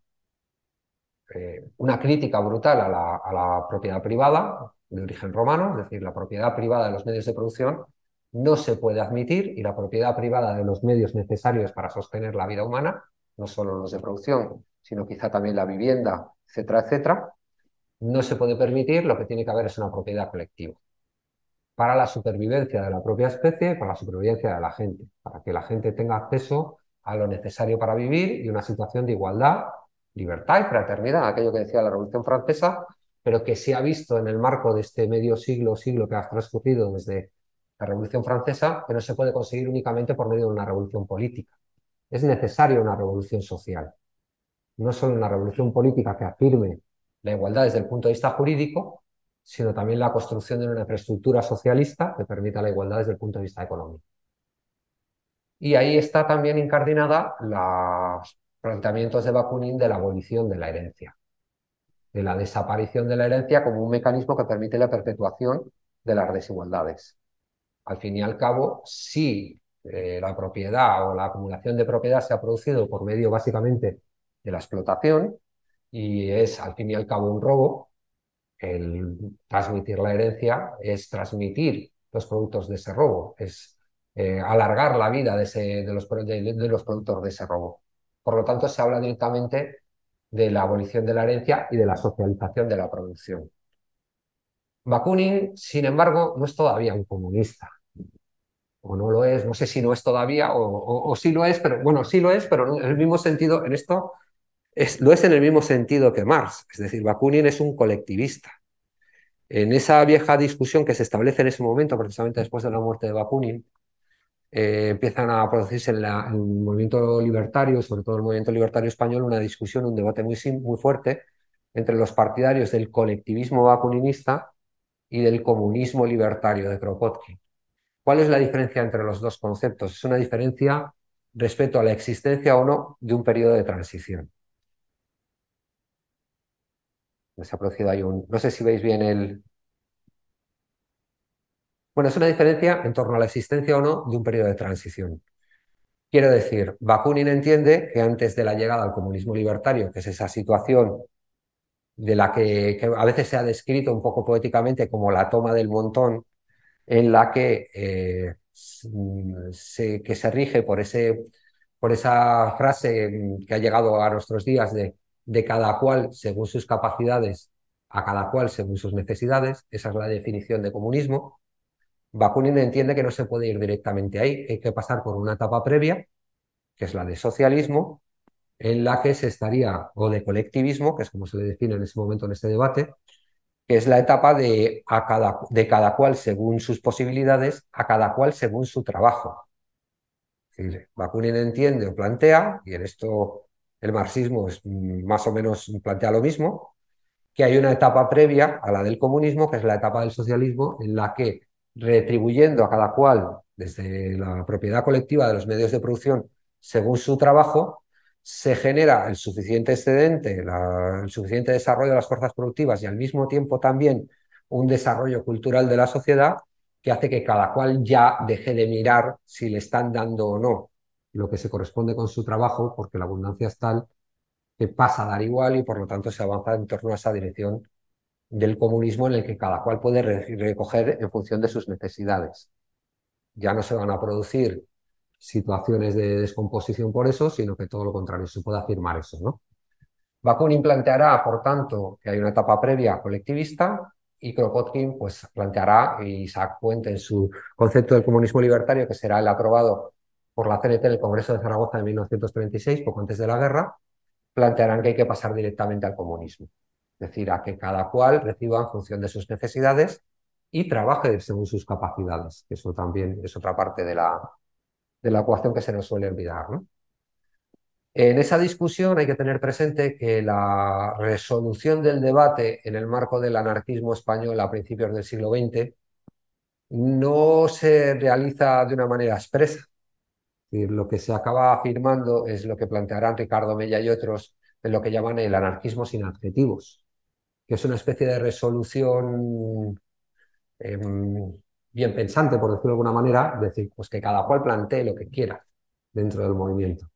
eh, una crítica brutal a la, a la, propiedad privada de origen romano, es decir, la propiedad privada de los medios de producción, no se puede admitir y la propiedad privada de los medios necesarios para sostener la vida humana, no solo los de producción, sino quizá también la vivienda, etcétera, etcétera, no se puede permitir, lo que tiene que haber es una propiedad colectiva. Para la supervivencia de la propia especie para la supervivencia de la gente, para que la gente tenga acceso a lo necesario para vivir y una situación de igualdad, libertad y fraternidad, aquello que decía la Revolución Francesa, pero que se ha visto en el marco de este medio siglo, siglo que ha transcurrido desde la Revolución Francesa, que no se puede conseguir únicamente por medio de una revolución política. Es necesaria una revolución social. No solo una revolución política que afirme la igualdad desde el punto de vista jurídico, sino también la construcción de una infraestructura socialista que permita la igualdad desde el punto de vista económico. Y ahí está también incardinada los planteamientos de Bakunin de la abolición de la herencia de la desaparición de la herencia como un mecanismo que permite la perpetuación de las desigualdades. Al fin y al cabo, si eh, la propiedad o la acumulación de propiedad se ha producido por medio básicamente de la explotación y es al fin y al cabo un robo, el transmitir la herencia es transmitir los productos de ese robo, es eh, alargar la vida de, los, de los productos de ese robo. Por lo tanto, se habla directamente de la abolición de la herencia y de la socialización de la producción. Bakunin, sin embargo, no es todavía un comunista. O no lo es, no sé si no es todavía, o, sí lo es, pero bueno, sí lo es, pero en el mismo sentido, en esto, es, lo es en el mismo sentido que Marx. Es decir, Bakunin es un colectivista. En esa vieja discusión que se establece en ese momento, precisamente después de la muerte de Bakunin, eh, empiezan a producirse en, el movimiento libertario, sobre todo el movimiento libertario español, una discusión, un debate muy, muy fuerte entre los partidarios del colectivismo bakuninista y del comunismo libertario de Kropotkin. ¿Cuál es la diferencia entre los dos conceptos? Es una diferencia respecto a la existencia o no de un periodo de transición. Ahí un... No sé si veis bien el, bueno, es una diferencia en torno a la existencia o no de un periodo de transición. Quiero decir, Bakunin entiende que antes de la llegada al comunismo libertario, que es esa situación de la que, a veces se ha descrito un poco poéticamente como la toma del montón, en la que, eh, se, que se rige por, ese, por esa frase que ha llegado a nuestros días de, de cada cual según sus capacidades, a cada cual según sus necesidades, esa es la definición de comunismo, Bakunin entiende que no se puede ir directamente ahí, hay que pasar por una etapa previa, que es la de socialismo, en la que se estaría, o de colectivismo, que es como se le define en ese momento en este debate, que es la etapa de, a cada, de cada cual según sus posibilidades, a cada cual según su trabajo. Bakunin entiende o plantea, y en esto el marxismo es, mm, más o menos plantea lo mismo, que hay una etapa previa a la del comunismo, que es la etapa del socialismo, en la que retribuyendo a cada cual desde la propiedad colectiva de los medios de producción según su trabajo, se genera el suficiente excedente, el suficiente desarrollo de las fuerzas productivas y al mismo tiempo también un desarrollo cultural de la sociedad que hace que cada cual ya deje de mirar si le están dando o no lo que se corresponde con su trabajo, porque la abundancia es tal que pasa a dar igual y por lo tanto se avanza en torno a esa dirección del comunismo en el que cada cual puede recoger en función de sus necesidades. Ya no se van a producir situaciones de descomposición por eso, sino que todo lo contrario, se puede afirmar eso. ¿no? Bakunin planteará, por tanto, que hay una etapa previa colectivista y Kropotkin pues, planteará, y Isaac Puente en su concepto del comunismo libertario, que será el aprobado por la CNT en el Congreso de Zaragoza de 1936, poco antes de la guerra, plantearán que hay que pasar directamente al comunismo. Es decir, a que cada cual reciba en función de sus necesidades y trabaje según sus capacidades, eso también es otra parte de la, de la ecuación que se nos suele olvidar. En esa discusión hay que tener presente que la resolución del debate en el marco del anarquismo español a principios del siglo XX no se realiza de una manera expresa. lo que se acaba afirmando es lo que plantearán Ricardo Mella y otros en lo que llaman el anarquismo sin adjetivos que es una especie de resolución em, bien pensante, por decirlo de alguna manera, decir, pues que cada cual plantee lo que quiera dentro del movimiento.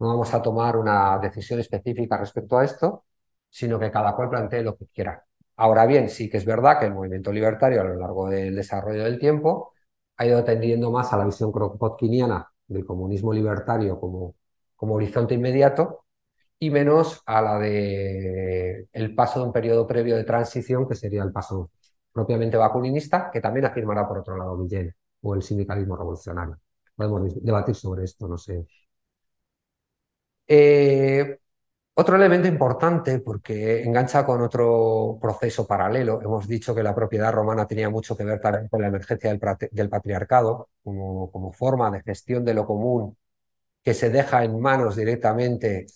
No vamos a tomar una decisión específica respecto a esto, sino que cada cual plantee lo que quiera. Ahora bien, sí que es verdad que el movimiento libertario a lo largo del desarrollo del tiempo ha ido tendiendo más a la visión kropotkiniana del comunismo libertario como, como horizonte inmediato y menos a la de el paso de un periodo previo de transición, que sería el paso propiamente vacuninista, que también afirmará por otro lado Guillén, o el sindicalismo revolucionario. Podemos debatir sobre esto, no sé Eh, otro elemento importante, porque engancha con otro proceso paralelo, hemos dicho que la propiedad romana tenía mucho que ver también con la emergencia del, patriarcado como, como, forma de gestión de lo común que se deja en manos directamente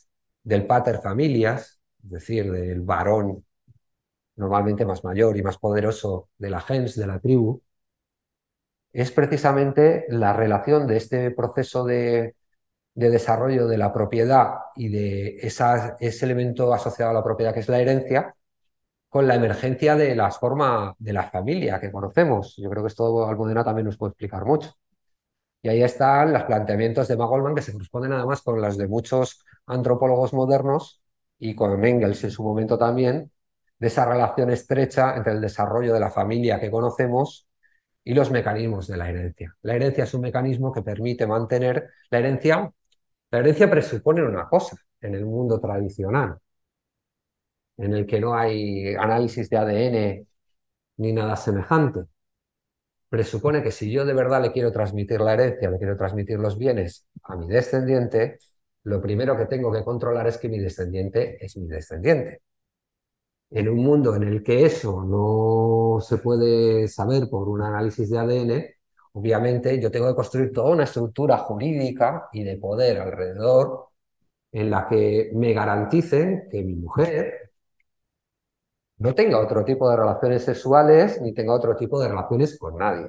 del pater familias, es decir, del varón normalmente más mayor y más poderoso de la gens, de la tribu, es precisamente la relación de este proceso de de desarrollo de la propiedad y de ese elemento asociado a la propiedad que es la herencia, con la emergencia de las formas de la familia que conocemos. Yo creo que esto Almudena también nos puede explicar mucho. Y ahí están los planteamientos de Magolman que se corresponden además con los de muchos antropólogos modernos y con Engels en su momento también, de esa relación estrecha entre el desarrollo de la familia que conocemos y los mecanismos de la herencia. La herencia es un mecanismo que permite mantener la herencia la herencia presupone una cosa en el mundo tradicional, en el que no hay análisis de ADN ni nada semejante. Presupone que si yo de verdad le quiero transmitir la herencia, le quiero transmitir los bienes a mi descendiente, lo primero que tengo que controlar es que mi descendiente es mi descendiente. En un mundo en el que eso no se puede saber por un análisis de ADN, Obviamente yo tengo que construir toda una estructura jurídica y de poder alrededor en la que me garanticen que mi mujer no tenga otro tipo de relaciones sexuales ni tenga otro tipo de relaciones con nadie.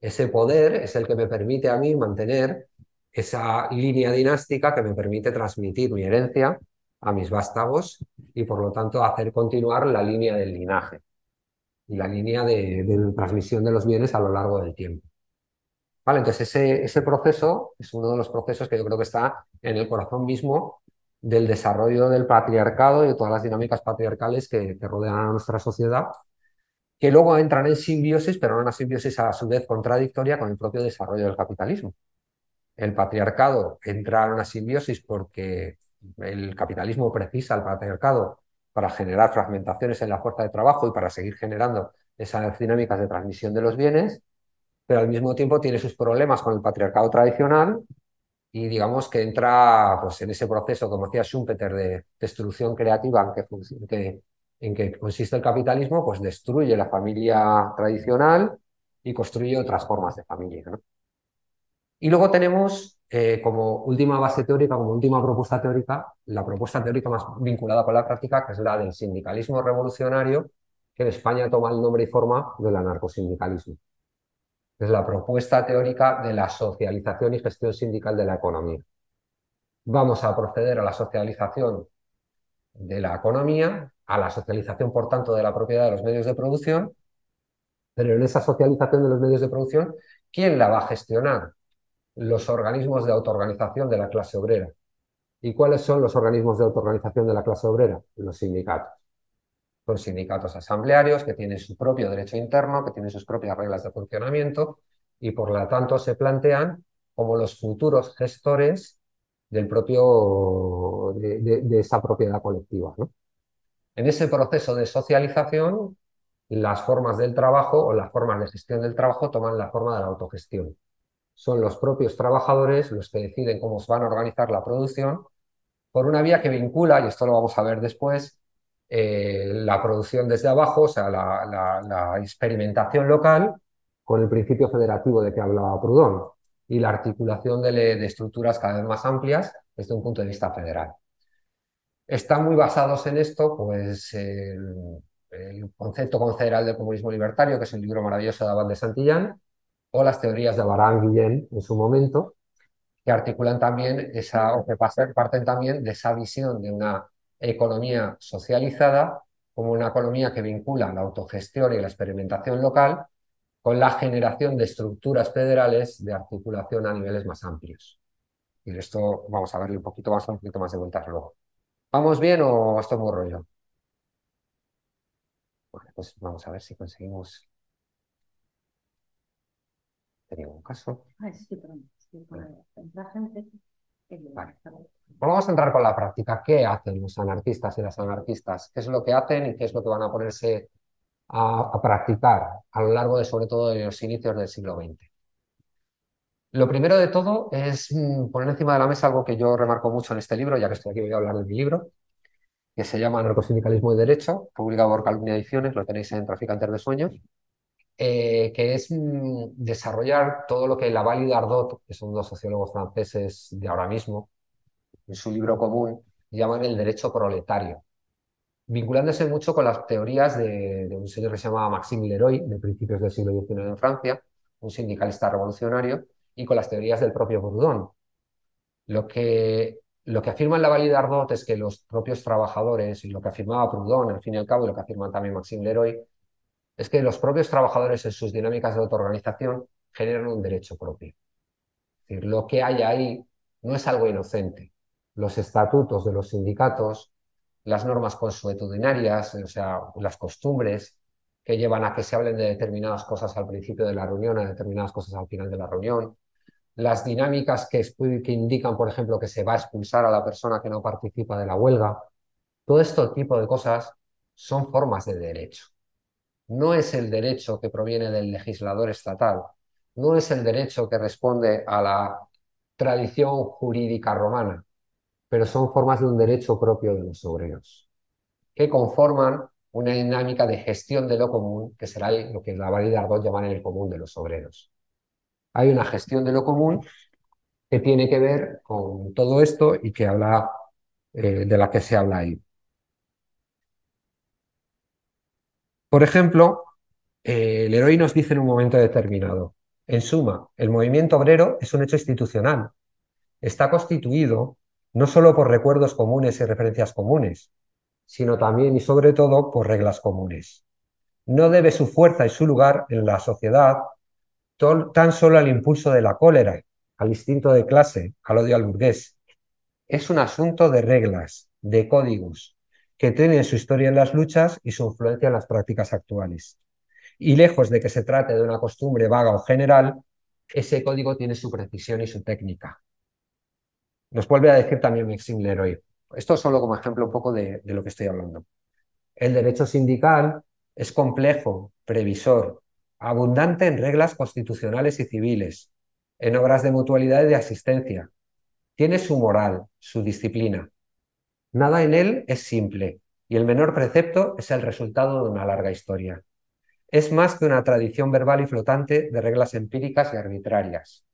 Ese poder es el que me permite a mí mantener esa línea dinástica que me permite transmitir mi herencia a mis vástagos y por lo tanto hacer continuar la línea del linaje y la línea de, transmisión de los bienes a lo largo del tiempo. ¿Vale? Entonces ese, ese proceso es uno de los procesos que yo creo que está en el corazón mismo del desarrollo del patriarcado y de todas las dinámicas patriarcales que, rodean a nuestra sociedad, que luego entran en simbiosis, pero no una simbiosis a su vez contradictoria con el propio desarrollo del capitalismo. El patriarcado entra en una simbiosis porque el capitalismo precisa al patriarcado para generar fragmentaciones en la fuerza de trabajo y para seguir generando esas dinámicas de transmisión de los bienes, pero al mismo tiempo tiene sus problemas con el patriarcado tradicional y digamos que entra pues, en ese proceso, como decía Schumpeter, de destrucción creativa en que, en que consiste el capitalismo, pues destruye la familia tradicional y construye otras formas de familia. Y luego tenemos eh, como última base teórica, como última propuesta teórica, la propuesta teórica más vinculada con la práctica, que es la del sindicalismo revolucionario, que en España toma el nombre y forma del anarcosindicalismo es la propuesta teórica de la socialización y gestión sindical de la economía. Vamos a proceder a la socialización de la economía, a la socialización, por tanto, de la propiedad de los medios de producción, pero en esa socialización de los medios de producción, ¿quién la va a gestionar? Los organismos de autoorganización de la clase obrera. ¿Y cuáles son los organismos de autoorganización de la clase obrera? Los sindicatos. Son sindicatos asamblearios que tienen su propio derecho interno, que tienen sus propias reglas de funcionamiento y por lo tanto se plantean como los futuros gestores del propio, de, esa propiedad colectiva. En ese proceso de socialización, las formas del trabajo o las formas de gestión del trabajo toman la forma de la autogestión. Son los propios trabajadores los que deciden cómo se van a organizar la producción por una vía que vincula, y esto lo vamos a ver después, eh, la producción desde abajo, o sea, la, experimentación local, con el principio federativo de que hablaba Proudhon y la articulación de, estructuras cada vez más amplias desde un punto de vista federal. Están muy basados en esto, pues, el, concepto confederal del comunismo libertario, que es un libro maravilloso de Abad de Santillán, o las teorías de Baran Guillén en su momento, que articulan también esa, o que parten también de esa visión de una economía socializada como una economía que vincula la autogestión y la experimentación local con la generación de estructuras federales de articulación a niveles más amplios. Y esto vamos a verle un poquito más, un poquito más de vueltas luego. ¿Vamos bien o esto es muy rollo? Bueno, pues vamos a ver si conseguimos. ¿Tenía un caso? sí, pero vamos a entrar con la práctica. ¿Qué hacen los anarquistas y las anarquistas? ¿Qué es lo que hacen y qué es lo que van a ponerse a, practicar a lo largo de, sobre todo, de los inicios del siglo XX? Lo primero de todo es mm, poner encima de la mesa algo que yo remarco mucho en este libro, ya que estoy aquí voy a hablar de mi libro, que se llama Narcosindicalismo y Derecho, publicado por Calumnia Ediciones, lo tenéis en Traficantes de Sueños, eh, que es mm, desarrollar todo lo que Laval y Dardot, que son dos sociólogos franceses de ahora mismo, en su libro común, llaman el derecho proletario, vinculándose mucho con las teorías de, un señor que se llamaba Maxime Leroy, de principios del siglo XIX en Francia, un sindicalista revolucionario, y con las teorías del propio Proudhon. Lo que, lo que afirma Laval y Dardot es que los propios trabajadores, y lo que afirmaba Proudhon, al fin y al cabo, y lo que afirma también Maxime Leroy, es que los propios trabajadores en sus dinámicas de autoorganización generan un derecho propio. Es decir, lo que hay ahí no es algo inocente. Los estatutos de los sindicatos, las normas consuetudinarias, o sea, las costumbres que llevan a que se hablen de determinadas cosas al principio de la reunión, a determinadas cosas al final de la reunión, las dinámicas que, que indican, por ejemplo, que se va a expulsar a la persona que no participa de la huelga, todo este tipo de cosas son formas de derecho no es el derecho que proviene del legislador estatal, no es el derecho que responde a la tradición jurídica romana, pero son formas de un derecho propio de los obreros, que conforman una dinámica de gestión de lo común, que será lo que la valida Ardot llaman el común de los obreros. Hay una gestión de lo común que tiene que ver con todo esto y que habla eh, de la que se habla ahí. Por ejemplo, eh, Leroy nos dice en un momento determinado, en suma, el movimiento obrero es un hecho institucional. Está constituido no solo por recuerdos comunes y referencias comunes, sino también y sobre todo por reglas comunes. No debe su fuerza y su lugar en la sociedad tan solo al impulso de la cólera, al instinto de clase, al odio al burgués. Es un asunto de reglas, de códigos, que tienen su historia en las luchas y su influencia en las prácticas actuales. Y lejos de que se trate de una costumbre vaga o general, ese código tiene su precisión y su técnica. Nos vuelve a decir también Maxime Leroy. Esto solo como ejemplo un poco de, de lo que estoy hablando. El derecho sindical es complejo, previsor, abundante en reglas constitucionales y civiles, en obras de mutualidad y de asistencia. Tiene su moral, su disciplina, Nada en él es simple, y el menor precepto es el resultado de una larga historia. Es más que una tradición verbal y flotante de reglas empíricas y arbitrarias.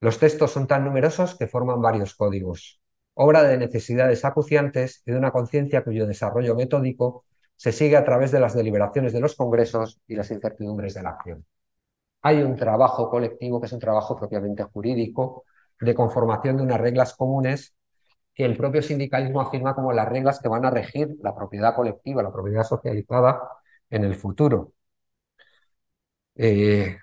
Los textos son tan numerosos que forman varios códigos, obra de necesidades acuciantes y de una conciencia cuyo desarrollo metódico se sigue a través de las deliberaciones de los congresos y las incertidumbres de la acción. Hay un trabajo colectivo que es un trabajo propiamente jurídico de conformación de unas reglas comunes que el propio sindicalismo afirma como las reglas que van a regir la propiedad colectiva, la propiedad socializada en el futuro. Eh,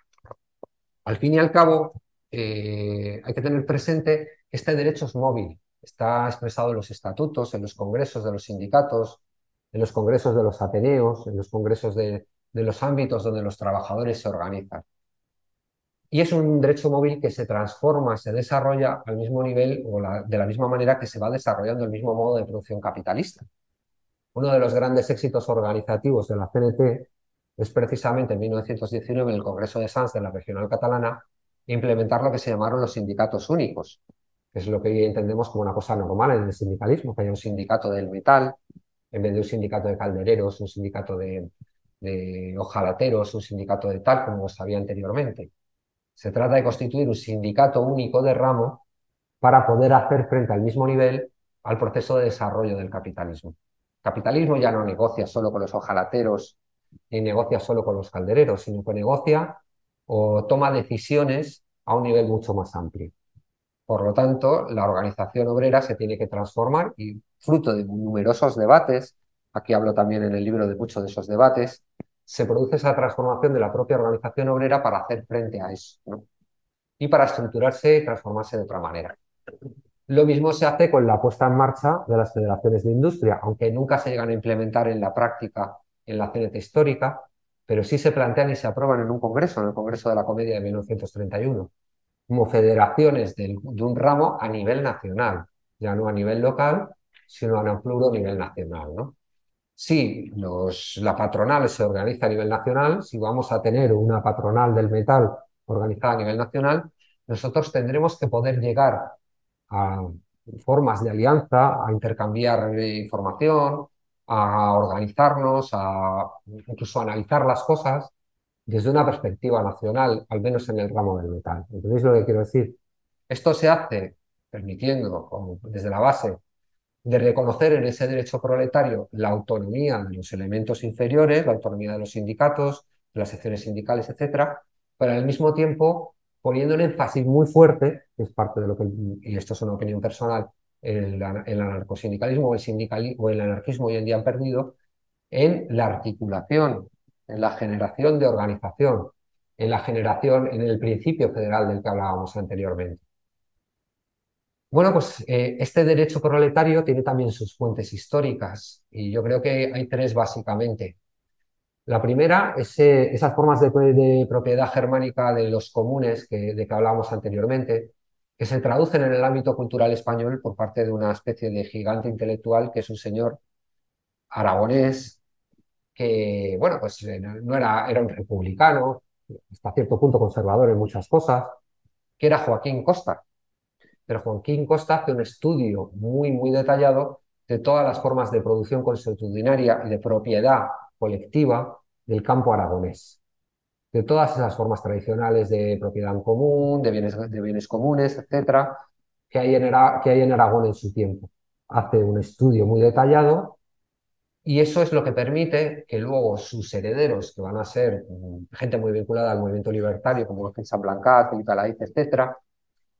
al fin y al cabo, eh, hay que tener presente que este derecho es móvil, está expresado en los estatutos, en los congresos de los sindicatos, en los congresos de los ateneos, en los congresos de los ámbitos donde los trabajadores se organizan y es un derecho móvil que se transforma, se desarrolla al mismo nivel o de la misma manera que se va desarrollando el mismo modo de producción capitalista. Uno de los grandes éxitos organizativos de la CNT es precisamente en 1919 en el Congreso de Sants de la Regional Catalana implementar lo que se llamaron los sindicatos únicos, que es lo que hoy entendemos como una cosa normal en el sindicalismo, que haya un sindicato del metal en vez de un sindicato de caldereros, un sindicato de, de ojalateros, un sindicato de tal como se había anteriormente. Se trata de constituir un sindicato único de ramo para poder hacer frente al mismo nivel al proceso de desarrollo del capitalismo. El capitalismo ya no negocia solo con los ojalateros ni negocia solo con los caldereros, sino que negocia o toma decisiones a un nivel mucho más amplio. Por lo tanto, la organización obrera se tiene que transformar y fruto de numerosos debates, aquí hablo también en el libro de muchos de esos debates, se produce esa transformación de la propia organización obrera para hacer frente a eso y para estructurarse y transformarse de otra manera. Lo mismo se hace con la puesta en marcha de las federaciones de industria, aunque nunca se llegan a implementar en la práctica en la CNT histórica, pero sí se plantean y se aprueban en un congreso, en el Congreso de la Comedia de 1931, como federaciones de, un ramo a nivel nacional, ya no a nivel local, sino a un pluro nivel nacional. ¿no? Si la patronal se organiza a nivel nacional, si vamos a tener una patronal del metal organizada a nivel nacional, nosotros tendremos que poder llegar a formas de alianza, a intercambiar información, a organizarnos, a incluso analizar las cosas desde una perspectiva nacional, al menos en el ramo del metal. ¿Entendéis lo que quiero decir? Esto se hace permitiendo, desde la base, de reconocer en ese derecho proletario la autonomía de los elementos inferiores, la autonomía de los sindicatos, de las secciones sindicales, etcétera, pero al mismo tiempo poniendo un énfasis muy fuerte, que es parte de lo que, y esto es una opinión personal, el, el anarcosindicalismo el, sindicalismo, o el anarquismo hoy en día han perdido, en la articulación, en la generación de organización, en la generación, en el principio federal del que hablábamos anteriormente. Bueno, pues eh, este derecho proletario tiene también sus fuentes históricas y yo creo que hay tres básicamente. La primera es esas formas de, propiedad germánica de los comunes que, de que hablábamos anteriormente, que se traducen en el ámbito cultural español por parte de una especie de gigante intelectual que es un señor aragonés que, bueno, pues eh, no era, era un republicano, hasta cierto punto conservador en muchas cosas, que era Joaquín Costa. Pero Joaquín Costa hace un estudio muy, muy detallado de todas las formas de producción consuetudinaria y de propiedad colectiva del campo aragonés. De todas esas formas tradicionales de propiedad en común, de bienes, de bienes comunes, etcétera, que hay, en, que en Aragón en su tiempo. Hace un estudio muy detallado y eso es lo que permite que luego sus herederos, que van a ser mm, gente muy vinculada al movimiento libertario, como San Blancat, Felipe Alaiz, etcétera,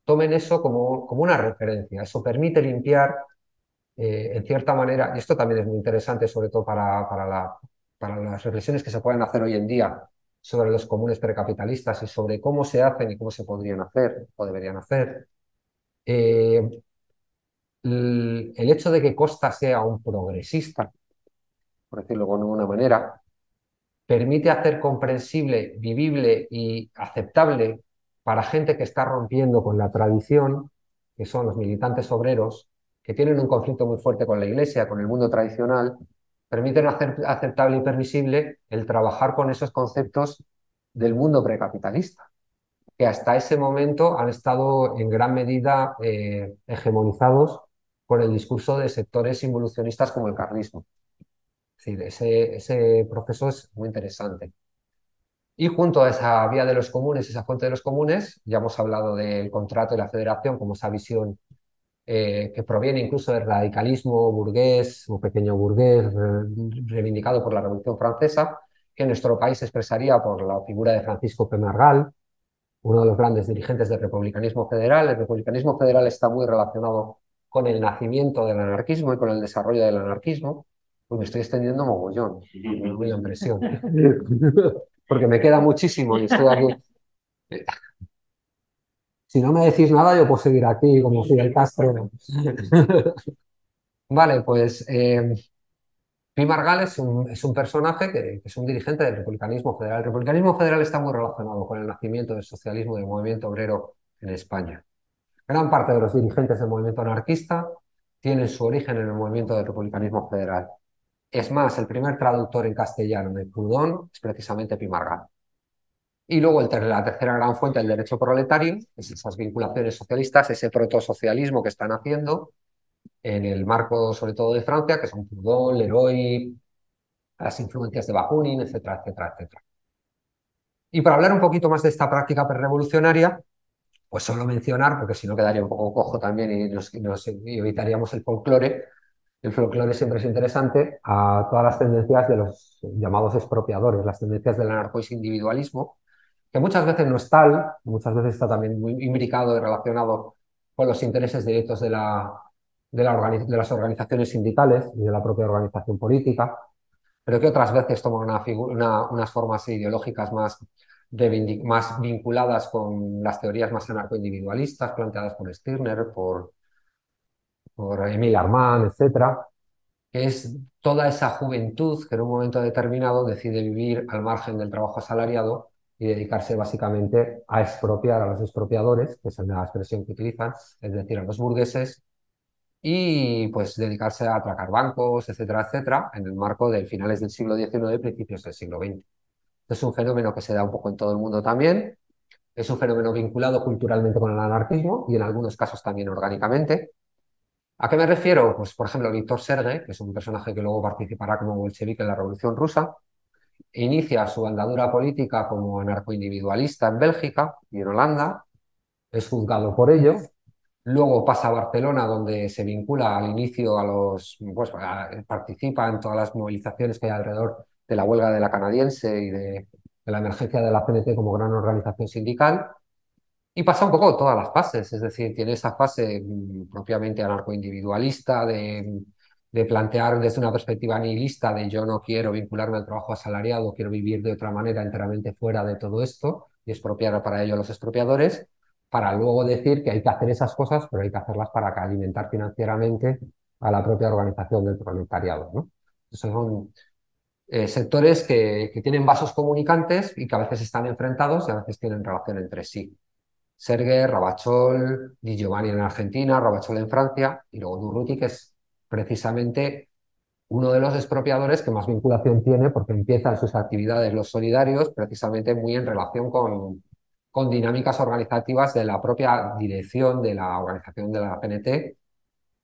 tomen eso como, como una referencia. Eso permite limpiar, eh, en cierta manera, y esto también es muy interesante, sobre todo para, para, la, para las reflexiones que se pueden hacer hoy en día sobre los comunes precapitalistas y sobre cómo se hacen y cómo se podrían hacer o deberían hacer. Eh, el, el hecho de que Costa sea un progresista por decirlo de alguna manera, permite hacer comprensible, vivible y aceptable para gente que está rompiendo con la tradición, que son los militantes obreros, que tienen un conflicto muy fuerte con la Iglesia, con el mundo tradicional, permiten hacer aceptable y permisible el trabajar con esos conceptos del mundo precapitalista, que hasta ese momento han estado en gran medida eh, hegemonizados por el discurso de sectores involucionistas como el carlismo ese, ese proceso es muy interesante. Y junto a esa vía de los comunes, esa fuente de los comunes, ya hemos hablado del contrato y la federación como esa visión eh, que proviene incluso del radicalismo burgués o pequeño burgués reivindicado por la Revolución Francesa, que en nuestro país expresaría por la figura de Francisco P. Margal, uno de los grandes dirigentes del republicanismo federal. El republicanismo federal está muy relacionado con el nacimiento del anarquismo y con el desarrollo del anarquismo. Pues me estoy extendiendo mogollón, muy la impresión. <laughs> Porque me queda muchísimo y estoy aquí. <laughs> Si no me decís nada, yo puedo seguir aquí como Fidel Castro. <laughs> Vale, pues eh, Margal es un, es un personaje que, que, es un dirigente del republicanismo federal. El republicanismo federal está muy relacionado con el nacimiento del socialismo y del movimiento obrero en España. Gran parte de los dirigentes del movimiento anarquista tienen su origen en el movimiento del republicanismo federal. Es más, el primer traductor en castellano de Proudhon es precisamente Pimargal. Y luego la tercera gran fuente del derecho proletario es esas vinculaciones socialistas, ese protosocialismo que están haciendo en el marco sobre todo de Francia, que son Proudhon, Leroy, las influencias de Bakunin, etcétera, etcétera, etcétera. Y para hablar un poquito más de esta práctica revolucionaria, pues solo mencionar, porque si no quedaría un poco cojo también y, nos, y evitaríamos el folclore, el folclore siempre es interesante a todas las tendencias de los llamados expropiadores, las tendencias del anarcois-individualismo, que muchas veces no es tal, muchas veces está también muy imbricado y relacionado con los intereses directos de, la, de, las organizaciones sindicales y de la propia organización política, pero que otras veces toman una unas formas ideológicas más, más vinculadas con las teorías más anarcoindividualistas planteadas por Stirner, por, por Emile Armand, etcétera, que es toda esa juventud que en un momento determinado decide vivir al margen del trabajo asalariado y dedicarse básicamente a expropiar a los expropiadores, que es la expresión que utilizan, es decir, a los burgueses, y pues dedicarse a atracar bancos, etcétera, etcétera, en el marco de finales del siglo XIX y principios del siglo XX. Es un fenómeno que se da un poco en todo el mundo también, Es un fenómeno vinculado culturalmente con el anarquismo y en algunos casos también orgánicamente. ¿A qué me refiero? Pues, por ejemplo, Víctor Serge, que es un personaje que luego participará como bolchevique en la Revolución Rusa, inicia su andadura política como anarcoindividualista en Bélgica y en Holanda, es juzgado por ello, luego pasa a Barcelona donde se vincula al inicio a los, pues participa en todas las movilizaciones que hay alrededor de la huelga de la canadiense y de de la emergencia de la CNT como gran organización sindical y pasa un poco todas las fases, es decir, tiene esa fase mm, propiamente anarcoindividualista de, plantear desde una perspectiva nihilista de yo no quiero vincularme al trabajo asalariado, quiero vivir de otra manera enteramente fuera de todo esto y expropiar para ello a los expropiadores, para luego decir que hay que hacer esas cosas, pero hay que hacerlas para alimentar financieramente a la propia organización del proletariado. ¿no? son eh, sectores que, tienen vasos comunicantes y que a veces están enfrentados y a veces tienen relación entre sí. Serge, Rabachol, Di Giovanni en Argentina, Rabachol en Francia y luego Durruti, que es precisamente uno de los expropiadores que más vinculación tiene porque empiezan sus actividades los solidarios precisamente muy en relación con, con dinámicas organizativas de la propia dirección de la organización de la PNT,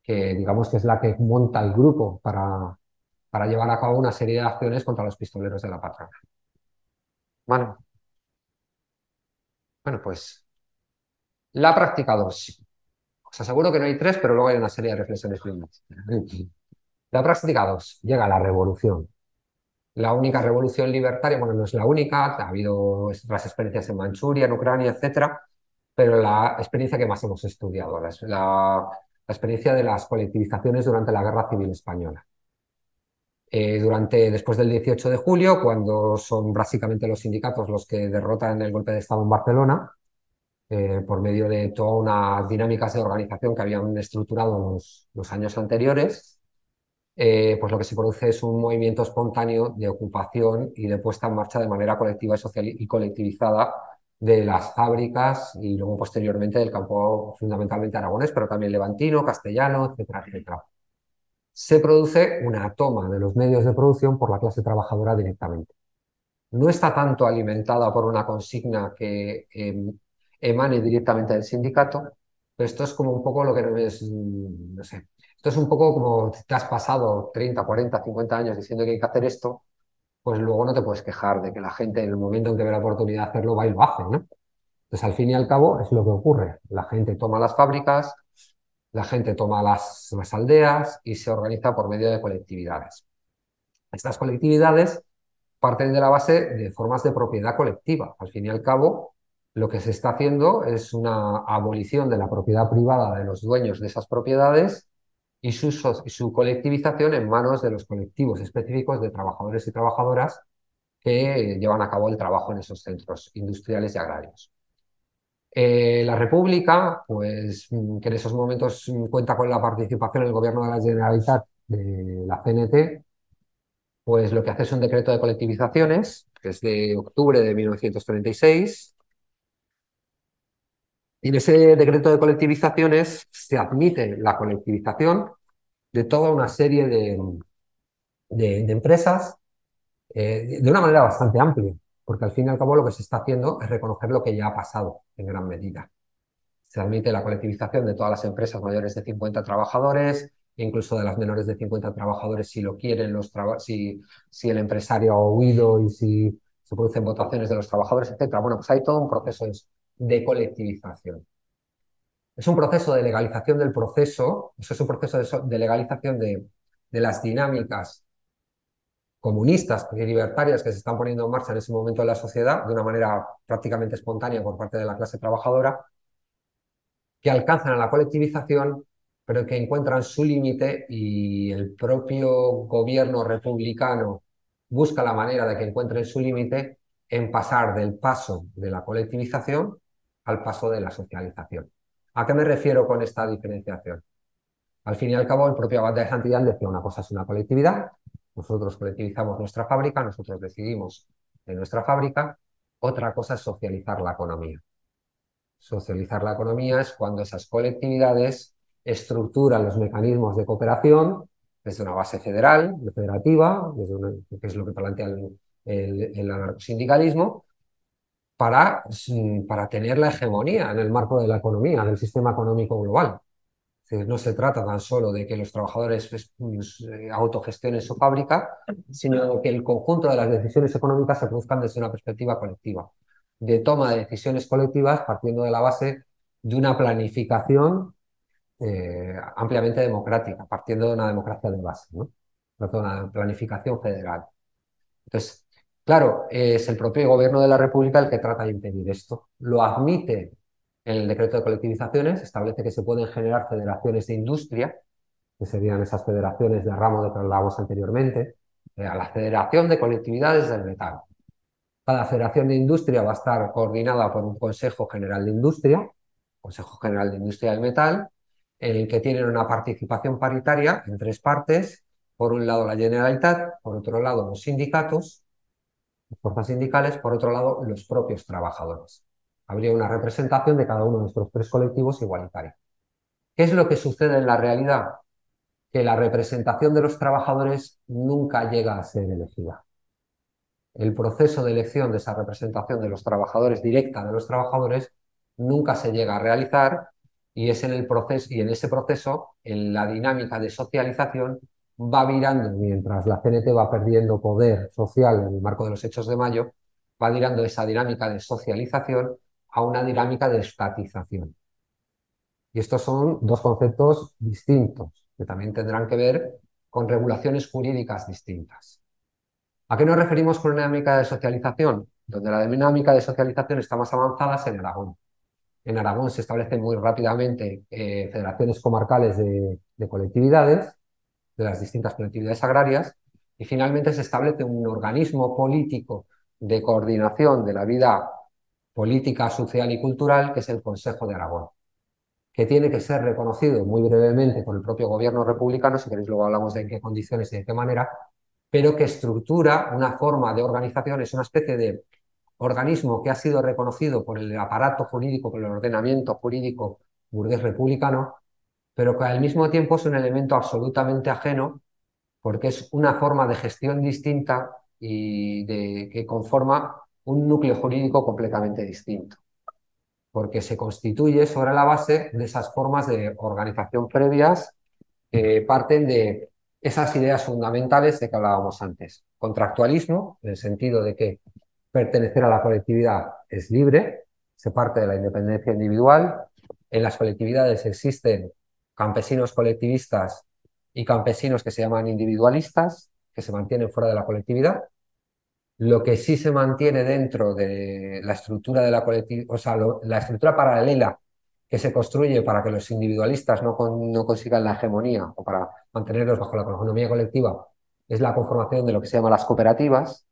que digamos que es la que monta el grupo para, para llevar a cabo una serie de acciones contra los pistoleros de la patrona. Bueno, bueno pues la práctica 2. Os aseguro que no hay tres, pero luego hay una serie de reflexiones finales. La práctica 2. Llega la revolución. La única revolución libertaria, bueno, no es la única, ha habido otras experiencias en Manchuria, en Ucrania, etcétera, pero la experiencia que más hemos estudiado, la, la experiencia de las colectivizaciones durante la Guerra Civil Española. Eh, durante, después del 18 de julio, cuando son básicamente los sindicatos los que derrotan el golpe de Estado en Barcelona, eh, por medio de toda una dinámicas de organización que habían estructurado los, los años anteriores, eh, pues lo que se produce es un movimiento espontáneo de ocupación y de puesta en marcha de manera colectiva y, social y colectivizada de las fábricas y luego posteriormente del campo fundamentalmente aragonés, pero también levantino, castellano, etcétera, etcétera se produce una toma de los medios de producción por la clase trabajadora directamente. No está tanto alimentada por una consigna que em, emane directamente del sindicato, pero esto es como un poco lo que mm, no sé, esto es un poco como te has pasado 30, 40, 50 años diciendo que hay que hacer esto, pues luego no te puedes quejar de que la gente en el momento en que ve la oportunidad de hacerlo va y lo hace, ¿no? Entonces, al fin y al cabo, es lo que ocurre. La gente toma las fábricas, la gente toma las, aldeas y se organiza por medio de colectividades. Estas colectividades parten de la base de formas de propiedad colectiva. Al fin y al cabo, lo que se está haciendo es una abolición de la propiedad privada de los dueños de esas propiedades y su, colectivización en manos de los colectivos específicos de trabajadores y trabajadoras que llevan a cabo el trabajo en esos centros industriales y agrarios. Eh, la República, pues que en esos momentos cuenta con la participación del gobierno de la Generalitat de la CNT, pues lo que hace es un decreto de colectivizaciones, que es de octubre de 1936. En ese decreto de colectivizaciones se admite la colectivización de toda una serie de, de, empresas eh, de una manera bastante amplia porque al fin y al cabo lo que se está haciendo es reconocer lo que ya ha pasado en gran medida. Se admite la colectivización de todas las empresas mayores de 50 trabajadores, incluso de las menores de 50 trabajadores si lo quieren, los si, si el empresario ha huido y si se producen votaciones de los trabajadores, etc. Bueno, pues hay todo un proceso de colectivización. Es un proceso de legalización del proceso, eso es un proceso de, legalización de, de las dinámicas comunistas y libertarias que se están poniendo en marcha en ese momento en la sociedad de una manera prácticamente espontánea por parte de la clase trabajadora, que alcanzan a la colectivización, pero que encuentran su límite y el propio gobierno republicano busca la manera de que encuentren su límite en pasar del paso de la colectivización al paso de la socialización. ¿A qué me refiero con esta diferenciación? Al fin y al cabo, el propio Abad de Santillán decía una cosa es una colectividad nosotros colectivizamos nuestra fábrica, nosotros decidimos en nuestra fábrica. Otra cosa es socializar la economía. Socializar la economía es cuando esas colectividades estructuran los mecanismos de cooperación desde una base federal, federativa, desde que es lo que plantea el, el, el anarcosindicalismo, para, para tener la hegemonía en el marco de la economía, del sistema económico global. no se trata tan solo de que los trabajadores pues, pues, eh, autogestionen su fábrica, sino que el conjunto de las decisiones económicas se produzcan desde una perspectiva colectiva, de toma de decisiones colectivas partiendo de la base de una planificación eh, ampliamente democrática, partiendo de una democracia de base, ¿no? de una planificación federal. Entonces, Claro, es el propio gobierno de la República el que trata de impedir esto. Lo admite en el decreto de colectivizaciones, establece que se pueden generar federaciones de industria, que serían esas federaciones de ramo de que hablábamos anteriormente, eh, a la Federación de Colectividades del Metal. Cada federación de industria va a estar coordinada por un Consejo General de Industria, Consejo General de Industria del Metal, en el que tienen una participación paritaria en tres partes. Por un lado la Generalitat, por otro lado los sindicatos fuerzas sindicales, por otro lado, los propios trabajadores. Habría una representación de cada uno de estos tres colectivos igualitaria. ¿Qué es lo que sucede en la realidad? Que la representación de los trabajadores nunca llega a ser elegida. El proceso de elección de esa representación de los trabajadores, directa de los trabajadores, nunca se llega a realizar y es en el proceso y en ese proceso, en la dinámica de socialización, va virando, mientras la CNT va perdiendo poder social en el marco de los hechos de mayo, va virando esa dinámica de socialización a una dinámica de estatización. Y estos son dos conceptos distintos, que también tendrán que ver con regulaciones jurídicas distintas. ¿A qué nos referimos con una dinámica de socialización? Donde la dinámica de socialización está más avanzada es en Aragón. En Aragón se establecen muy rápidamente eh, federaciones comarcales de colectividades de las distintas colectividades agrarias y finalmente se establece un organismo político de coordinación de la vida política, social y cultural, que es el Consejo de Aragón, que tiene que ser reconocido muy brevemente por el propio gobierno republicano, si queréis luego hablamos de en qué condiciones y de qué manera, pero que estructura una forma de organización, es una especie de organismo que ha sido reconocido por el aparato jurídico, por el ordenamiento jurídico burgués republicano, pero que al mismo tiempo es un elemento absolutamente ajeno porque es una forma de gestión distinta y que conforma un núcleo jurídico completamente distinto, porque se constituye sobre la base de esas formas de organización previas que parten de esas ideas fundamentales de que hablábamos antes. Contractualismo, en el sentido de que pertenecer a la colectividad es libre, se parte de la independencia individual, en las colectividades existen campesinos colectivistas y campesinos que se llaman individualistas, que se mantienen fuera de la colectividad. Lo que sí se mantiene dentro de la estructura de la colectividad, o sea, la estructura paralela que se construye para que los individualistas no, consigan la hegemonía o para mantenerlos bajo la economía colectiva, es la conformación de lo que se llama las cooperativas.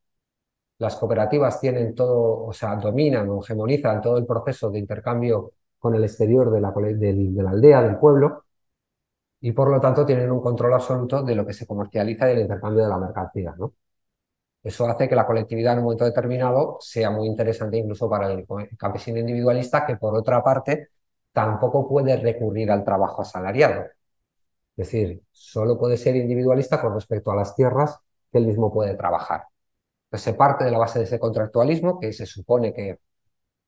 Las cooperativas tienen todo, o sea, dominan o hegemonizan todo el proceso de intercambio con el exterior de la, de la aldea, del pueblo, y por lo tanto tienen un control absoluto de lo que se comercializa y el intercambio de la mercancía. ¿no? Eso hace que la colectividad en un momento determinado sea muy interesante incluso para el campesino individualista que por otra parte tampoco puede recurrir al trabajo asalariado. Es decir, solo puede ser individualista con respecto a las tierras que él mismo puede trabajar. Entonces se parte de la base de ese contractualismo que se supone que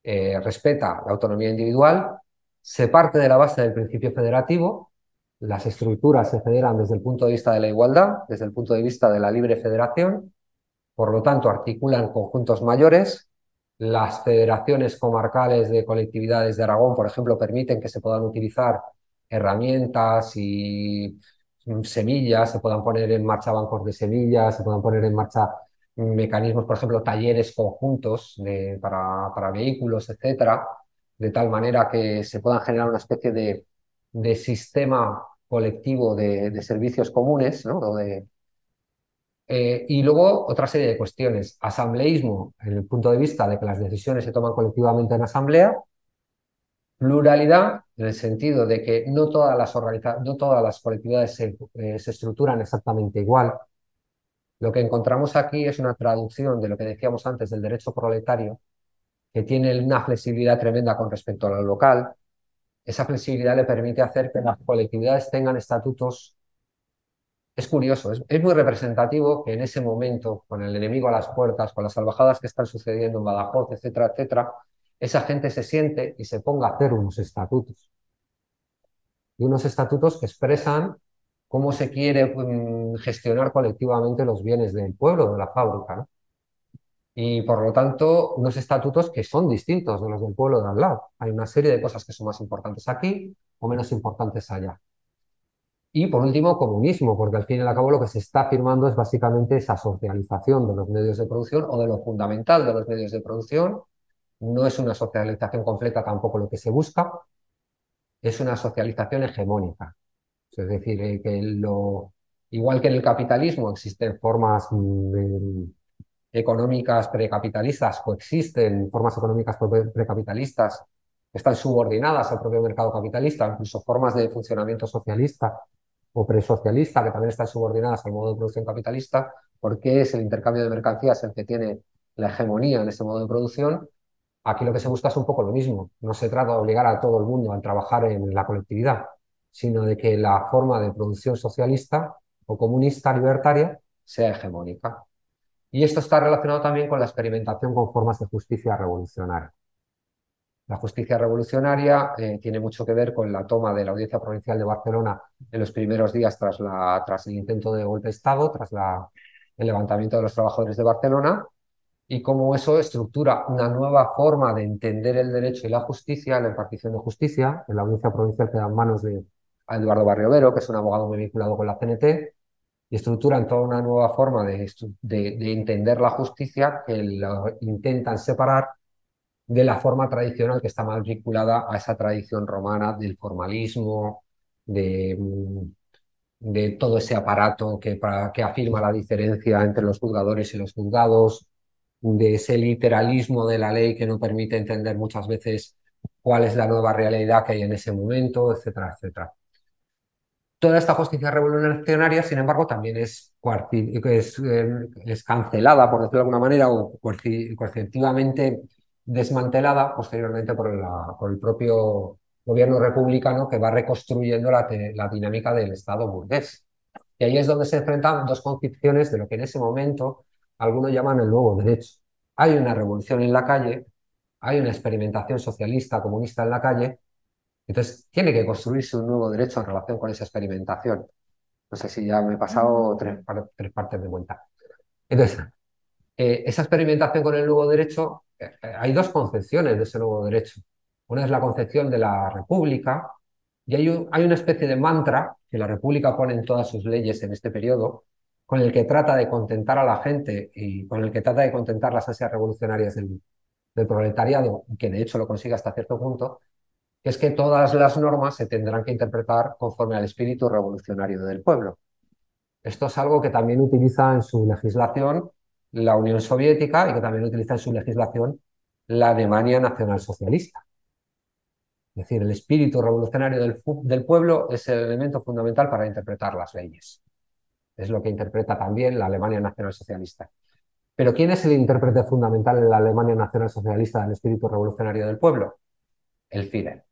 eh, respeta la autonomía individual, se parte de la base del principio federativo, las estructuras se federan desde el punto de vista de la igualdad, desde el punto de vista de la libre federación, por lo tanto articulan conjuntos mayores. Las federaciones comarcales de colectividades de Aragón, por ejemplo, permiten que se puedan utilizar herramientas y semillas, se puedan poner en marcha bancos de semillas, se puedan poner en marcha mecanismos, por ejemplo, talleres conjuntos para, para vehículos, etcétera, de tal manera que se puedan generar una especie de de sistema colectivo de, servicios comunes, ¿no? Eh, y luego otra serie de cuestiones. Asambleísmo, en el punto de vista de que las decisiones se toman colectivamente en asamblea. Pluralidad, en el sentido de que no todas las, no todas las colectividades se, eh, se estructuran exactamente igual. Lo que encontramos aquí es una traducción de lo que decíamos antes del derecho proletario, que tiene una flexibilidad tremenda con respecto a lo local, esa flexibilidad le permite hacer que las colectividades tengan estatutos es curioso, es, muy representativo que en ese momento, con el enemigo a las puertas, con las salvajadas que están sucediendo en Badajoz, etcétera, etcétera, esa gente se siente y se ponga a hacer unos estatutos. Y unos estatutos que expresan cómo se quiere um, gestionar colectivamente los bienes del pueblo, de la fábrica. ¿no? Y por lo tanto, unos estatutos que son distintos de los del pueblo de al lado. Hay una serie de cosas que son más importantes aquí o menos importantes allá. Y por último, comunismo, porque al fin y al cabo lo que se está firmando es básicamente esa socialización de los medios de producción o de lo fundamental de los medios de producción. No es una socialización completa tampoco lo que se busca, es una socialización hegemónica. Es decir, eh, que lo, igual que en el capitalismo existen formas mm, económicas precapitalistas, coexisten formas económicas precapitalistas están subordinadas al propio mercado capitalista, incluso formas de funcionamiento socialista o presocialista que también están subordinadas al modo de producción capitalista, porque es el intercambio de mercancías el que tiene la hegemonía en ese modo de producción. Aquí lo que se busca es un poco lo mismo. No se trata de obligar a todo el mundo a trabajar en la colectividad, sino de que la forma de producción socialista o comunista libertaria sea hegemónica. Y esto está relacionado también con la experimentación con formas de justicia revolucionaria. La justicia revolucionaria eh, tiene mucho que ver con la toma de la Audiencia Provincial de Barcelona en los primeros días tras, el intento de golpe de Estado, tras el levantamiento de los trabajadores de Barcelona, y cómo eso estructura una nueva forma de entender el derecho y la justicia, la impartición de justicia. En la Audiencia Provincial queda en manos de Eduardo Barriovero, que es un abogado muy vinculado con la CNT, y estructuran toda una nueva forma de, de, de entender la justicia que lo intentan separar de la forma tradicional que está más vinculada a esa tradición romana del formalismo, de, mm, todo ese aparato que, para, que afirma la diferencia entre los juzgadores y los juzgados, de ese literalismo de la ley que no permite entender muchas veces cuál es la nueva realidad que hay en ese momento, etcétera, etcétera. Toda esta justicia revolucionaria, sin embargo, también es, es, eh, es cancelada, por decirlo de alguna manera, o coercitivamente desmantelada posteriormente por, el propio gobierno republicano que va reconstruyendo la, la, dinámica del Estado burgués. Y ahí es donde se enfrentan dos concepciones de lo que en ese momento algunos llaman el nuevo derecho. Hay una revolución en la calle, hay una experimentación socialista, comunista en la calle, entonces tiene que construirse un nuevo derecho en relación con esa experimentación. No sé si ya me he pasado tres, tres partes de vuelta. Entonces, eh, esa experimentación con el nuevo derecho eh, hay dos concepciones de ese nuevo derecho. Una es la concepción de la República, y hay, hay, una especie de mantra que la República pone en todas sus leyes en este periodo, con el que trata de contentar a la gente y con el que trata de contentar las ansias revolucionarias del, del proletariado, que de hecho lo consigue hasta cierto punto, es que todas las normas se tendrán que interpretar conforme al espíritu revolucionario del pueblo. Esto es algo que también utiliza en su legislación la Unión Soviética y que también utiliza en su legislación la Alemania nacionalsocialista. Es decir, el espíritu revolucionario del, pueblo es el elemento fundamental para interpretar las leyes. Es lo que interpreta también la Alemania nacionalsocialista. Pero ¿quién es el intérprete fundamental en la Alemania nacionalsocialista del espíritu revolucionario del pueblo? El Führer.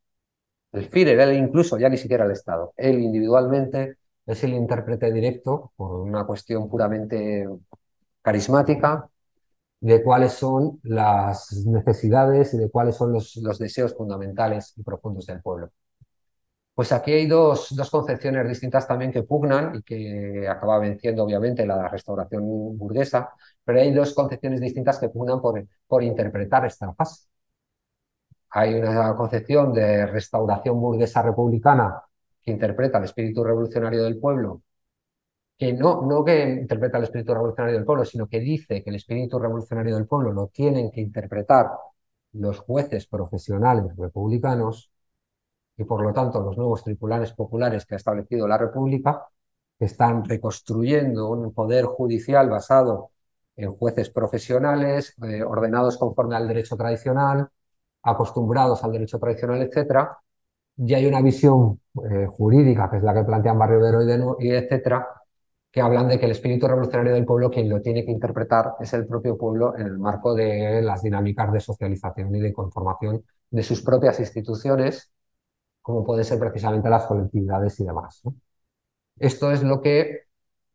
El Führer, él incluso ya ni siquiera el Estado. Él individualmente es el intérprete directo por una cuestión puramente carismática de cuáles son las necesidades y de cuáles son los, deseos fundamentales y profundos del pueblo. Pues aquí hay dos, dos, concepciones distintas también que pugnan y que acaba venciendo obviamente la restauración burguesa, pero hay dos concepciones distintas que pugnan por, por interpretar esta fase. Hay una concepción de restauración burguesa republicana que interpreta el espíritu revolucionario del pueblo que no, no que interpreta el espíritu revolucionario del pueblo, sino que dice que el espíritu revolucionario del pueblo lo tienen que interpretar los jueces profesionales republicanos y por lo tanto los nuevos tripulares populares que ha establecido la República, que están reconstruyendo un poder judicial basado en jueces profesionales, eh, ordenados conforme al derecho tradicional, acostumbrados al derecho tradicional, etcétera, y hay una visión eh, jurídica, que es la que plantean Barrio Vero y, y etcétera, que hablan de que el espíritu revolucionario del pueblo quien lo tiene que interpretar es el propio pueblo en el marco de las dinámicas de socialización y de conformación de sus propias instituciones, como pueden ser precisamente las colectividades y demás. Esto es lo que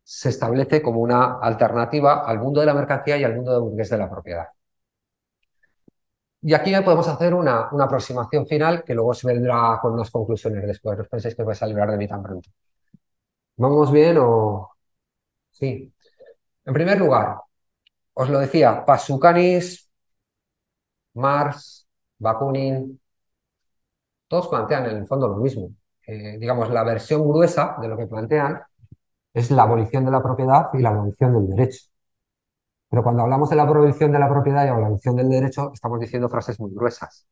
se establece como una alternativa al mundo de la mercancía y al mundo de burgués de la propiedad. Y aquí podemos hacer una, aproximación final que luego se vendrá con unas conclusiones después. No penséis que vais a librar de mí tan pronto. ¿Vamos bien o...? Sí. En primer lugar, os lo decía, Pasukanis, Marx, Bakunin, todos plantean en el fondo lo mismo. Eh, digamos, la versión gruesa de lo que plantean es la abolición de la propiedad y la abolición del derecho. Pero cuando hablamos de la abolición de la propiedad y la abolición del derecho, estamos diciendo frases muy gruesas.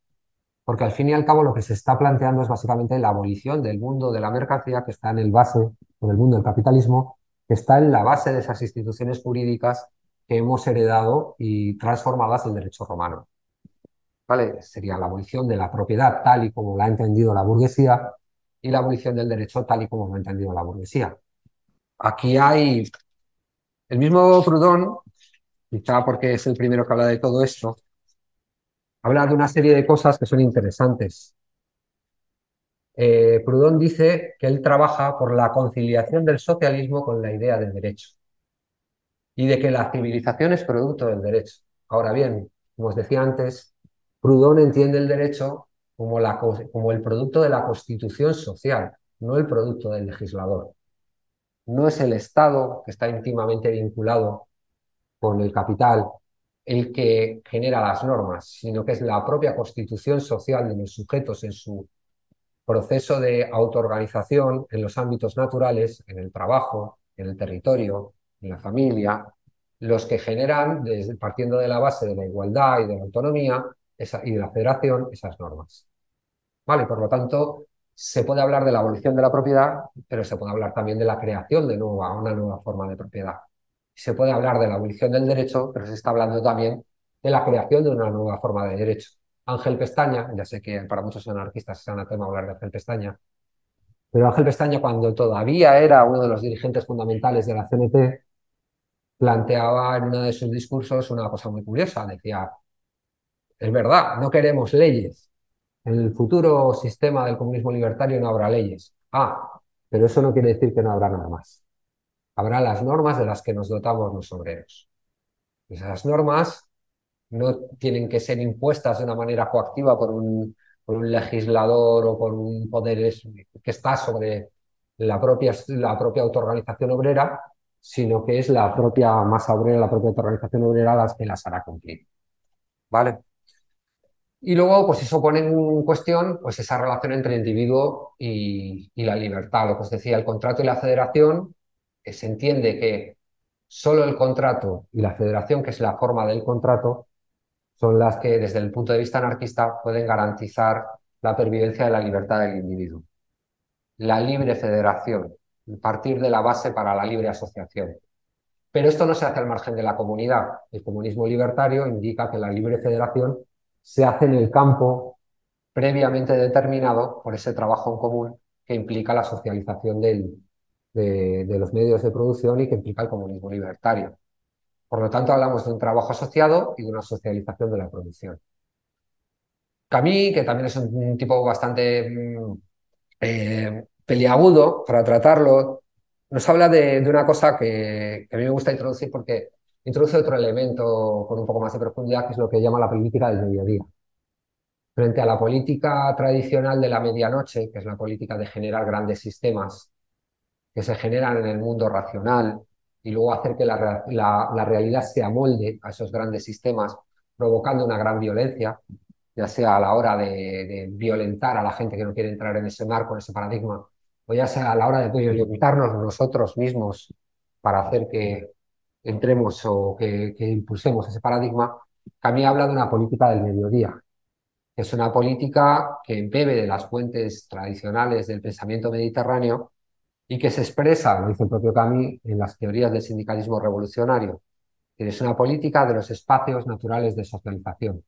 Porque al fin y al cabo lo que se está planteando es básicamente la abolición del mundo de la mercancía que está en el base, o del mundo del capitalismo, que está en la base de esas instituciones jurídicas que hemos heredado y transformadas en derecho romano. ¿Vale? Sería la abolición de la propiedad tal y como la ha entendido la burguesía y la abolición del derecho tal y como lo ha entendido la burguesía. Aquí hay el mismo Proudhon, quizá porque es el primero que habla de todo esto, habla de una serie de cosas que son interesantes. Eh, Proudhon dice que él trabaja por la conciliación del socialismo con la idea del derecho y de que la civilización es producto del derecho. Ahora bien, como os decía antes, Proudhon entiende el derecho como, la, como el producto de la constitución social, no el producto del legislador. No es el Estado que está íntimamente vinculado con el capital el que genera las normas, sino que es la propia constitución social de los sujetos en su proceso de autoorganización en los ámbitos naturales, en el trabajo, en el territorio, en la familia, los que generan, desde, partiendo de la base de la igualdad y de la autonomía y de la federación, esas normas. ¿Vale? Por lo tanto, se puede hablar de la abolición de la propiedad, pero se puede hablar también de la creación de nueva, una nueva forma de propiedad. Se puede hablar de la abolición del derecho, pero se está hablando también de la creación de una nueva forma de derecho. Ángel Pestaña, ya sé que para muchos anarquistas es anatema hablar de Ángel Pestaña, pero Ángel Pestaña, cuando todavía era uno de los dirigentes fundamentales de la CNT, planteaba en uno de sus discursos una cosa muy curiosa. Decía, es verdad, no queremos leyes. En el futuro sistema del comunismo libertario no habrá leyes. Ah, pero eso no quiere decir que no habrá nada más. Habrá las normas de las que nos dotamos los obreros. Esas normas no tienen que ser impuestas de una manera coactiva por un, legislador o por un poder que está sobre la propia, la propia autoorganización obrera, sino que es la propia masa obrera, la propia autoorganización obrera las que las hará cumplir. ¿Vale? Y luego, pues eso pone en cuestión pues esa relación entre el individuo y, y la libertad. Lo que os decía, el contrato y la federación, se entiende que solo el contrato y la federación, que es la forma del contrato, son las que desde el punto de vista anarquista pueden garantizar la pervivencia de la libertad del individuo. La libre federación, partir de la base para la libre asociación. Pero esto no se hace al margen de la comunidad. El comunismo libertario indica que la libre federación se hace en el campo previamente determinado por ese trabajo en común que implica la socialización de, los medios de producción y que implica el comunismo libertario. Por lo tanto, hablamos de un trabajo asociado y de una socialización de la producción. Camille, que también es un tipo bastante mm, eh, peliagudo para tratarlo, nos habla de, una cosa que, a mí me gusta introducir porque introduce otro elemento con un poco más de profundidad, que es lo que llama la política del mediodía. Frente a la política tradicional de la medianoche, que es la política de generar grandes sistemas que se generan en el mundo racional, y luego hacer que la, la, realidad se amolde a esos grandes sistemas, provocando una gran violencia, ya sea a la hora de, violentar a la gente que no quiere entrar en ese marco, en ese paradigma, o ya sea a la hora de violentarnos nosotros mismos para hacer que entremos o que, impulsemos ese paradigma, Camille habla de una política del mediodía, es una política que bebe de las fuentes tradicionales del pensamiento mediterráneo y que se expresa, lo dice el propio Camus, en las teorías del sindicalismo revolucionario, es una política de los espacios naturales de socialización.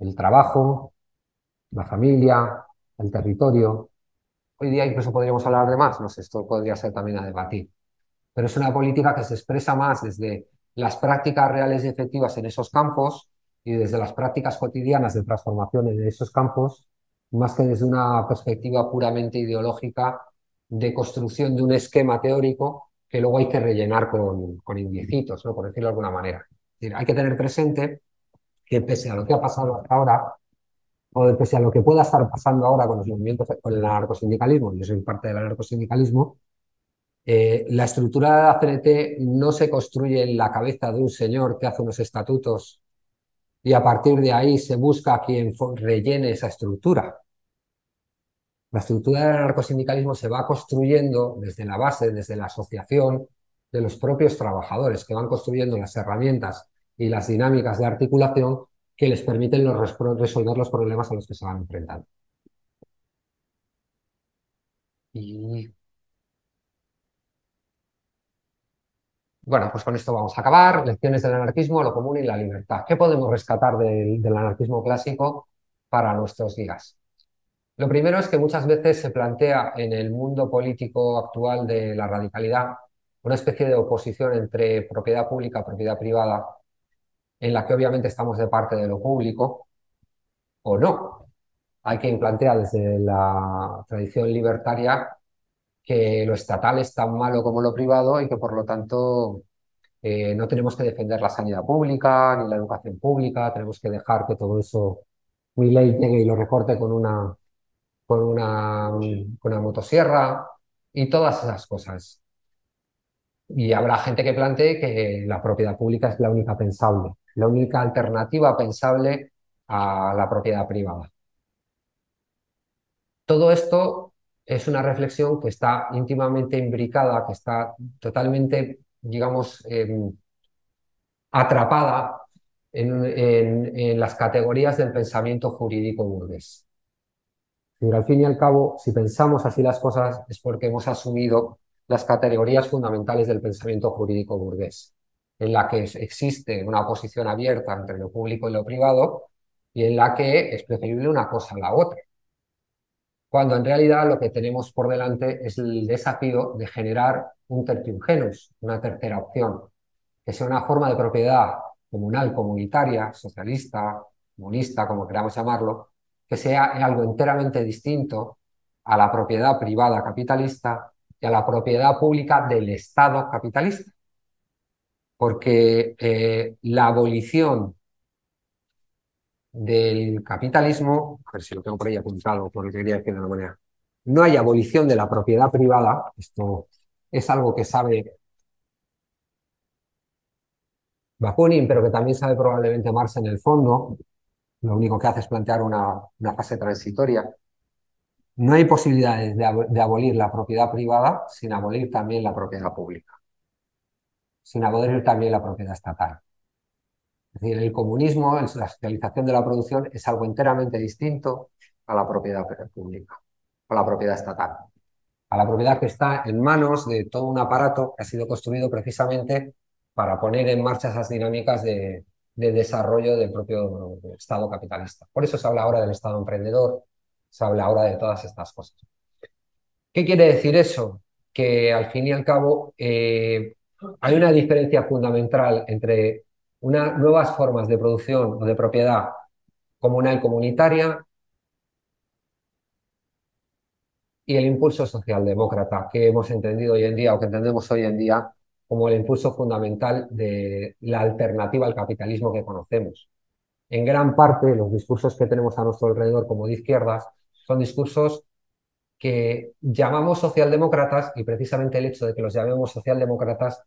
El trabajo, la familia, el territorio. Hoy día incluso podríamos hablar de más, no sé, esto podría ser también a debatir. Pero es una política que se expresa más desde las prácticas reales y efectivas en esos campos y desde las prácticas cotidianas de transformación en esos campos, más que desde una perspectiva puramente ideológica de construcción de un esquema teórico que luego hay que rellenar con, con indicitos, ¿no? por decirlo de alguna manera. hay que tener presente que pese a lo que ha pasado hasta ahora, o pese a lo que pueda estar pasando ahora con los movimientos, con el anarcosindicalismo, yo soy parte del anarcosindicalismo, eh, la estructura de la CNT no se construye en la cabeza de un señor que hace unos estatutos y a partir de ahí se busca a quien rellene esa estructura. La estructura del anarcosindicalismo se va construyendo desde la base, desde la asociación de los propios trabajadores, que van construyendo las herramientas y las dinámicas de articulación que les permiten resolver los problemas a los que se van enfrentando. Bueno, pues con esto vamos a acabar. Lecciones del anarquismo, lo común y la libertad. ¿Qué podemos rescatar del, anarquismo clásico para nuestros días? Lo primero es que muchas veces se plantea en el mundo político actual de la radicalidad una especie de oposición entre propiedad pública y propiedad privada, en la que obviamente estamos de parte de lo público o no. Hay quien plantea desde la tradición libertaria que lo estatal es tan malo como lo privado y que por lo tanto eh, no tenemos que defender la sanidad pública ni la educación pública, tenemos que dejar que todo eso ley llegue y lo recorte con una, con una, una motosierra y todas esas cosas. Y habrá gente que plantee que la propiedad pública es la única pensable, la única alternativa pensable a la propiedad privada. Todo esto es una reflexión que está íntimamente imbricada, que está totalmente, digamos, em, atrapada en, las categorías del pensamiento jurídico burgués. Pero al fin y al cabo, si pensamos así las cosas, es porque hemos asumido las categorías fundamentales del pensamiento jurídico burgués, en la que existe una posición abierta entre lo público y lo privado, y en la que es preferible una cosa a la otra. Cuando en realidad lo que tenemos por delante es el desafío de generar un tertium genus, una tercera opción, que sea una forma de propiedad comunal, comunitaria, socialista, comunista, como queramos llamarlo, que sea algo enteramente distinto a la propiedad privada capitalista y a la propiedad pública del Estado capitalista. Porque eh, la abolición del capitalismo, a ver si lo tengo por ahí apuntado, por lo que quería decir de una manera, no hay abolición de la propiedad privada, esto es algo que sabe Bakunin, pero que también sabe probablemente Marx en el fondo, lo único que hace es plantear una, fase transitoria. No hay posibilidades de abolir la propiedad privada sin abolir también la propiedad pública, sin abolir también la propiedad estatal. Es decir, el comunismo, la socialización de la producción es algo enteramente distinto a la propiedad pública, a la propiedad estatal, a la propiedad que está en manos de todo un aparato que ha sido construido precisamente para poner en marcha esas dinámicas de, desarrollo del propio Estado capitalista. Por eso se habla ahora del Estado emprendedor, se habla ahora de todas estas cosas. ¿Qué quiere decir eso? Que al fin y al cabo eh, hay una diferencia fundamental entre nuevas formas de producción o de propiedad comunal comunitaria y el impulso socialdemócrata que hemos entendido hoy en día o que entendemos hoy en día como el impulso fundamental de la alternativa al capitalismo que conocemos. En gran parte, los discursos que tenemos a nuestro alrededor como de izquierdas son discursos que llamamos socialdemócratas y precisamente el hecho de que los llamemos socialdemócratas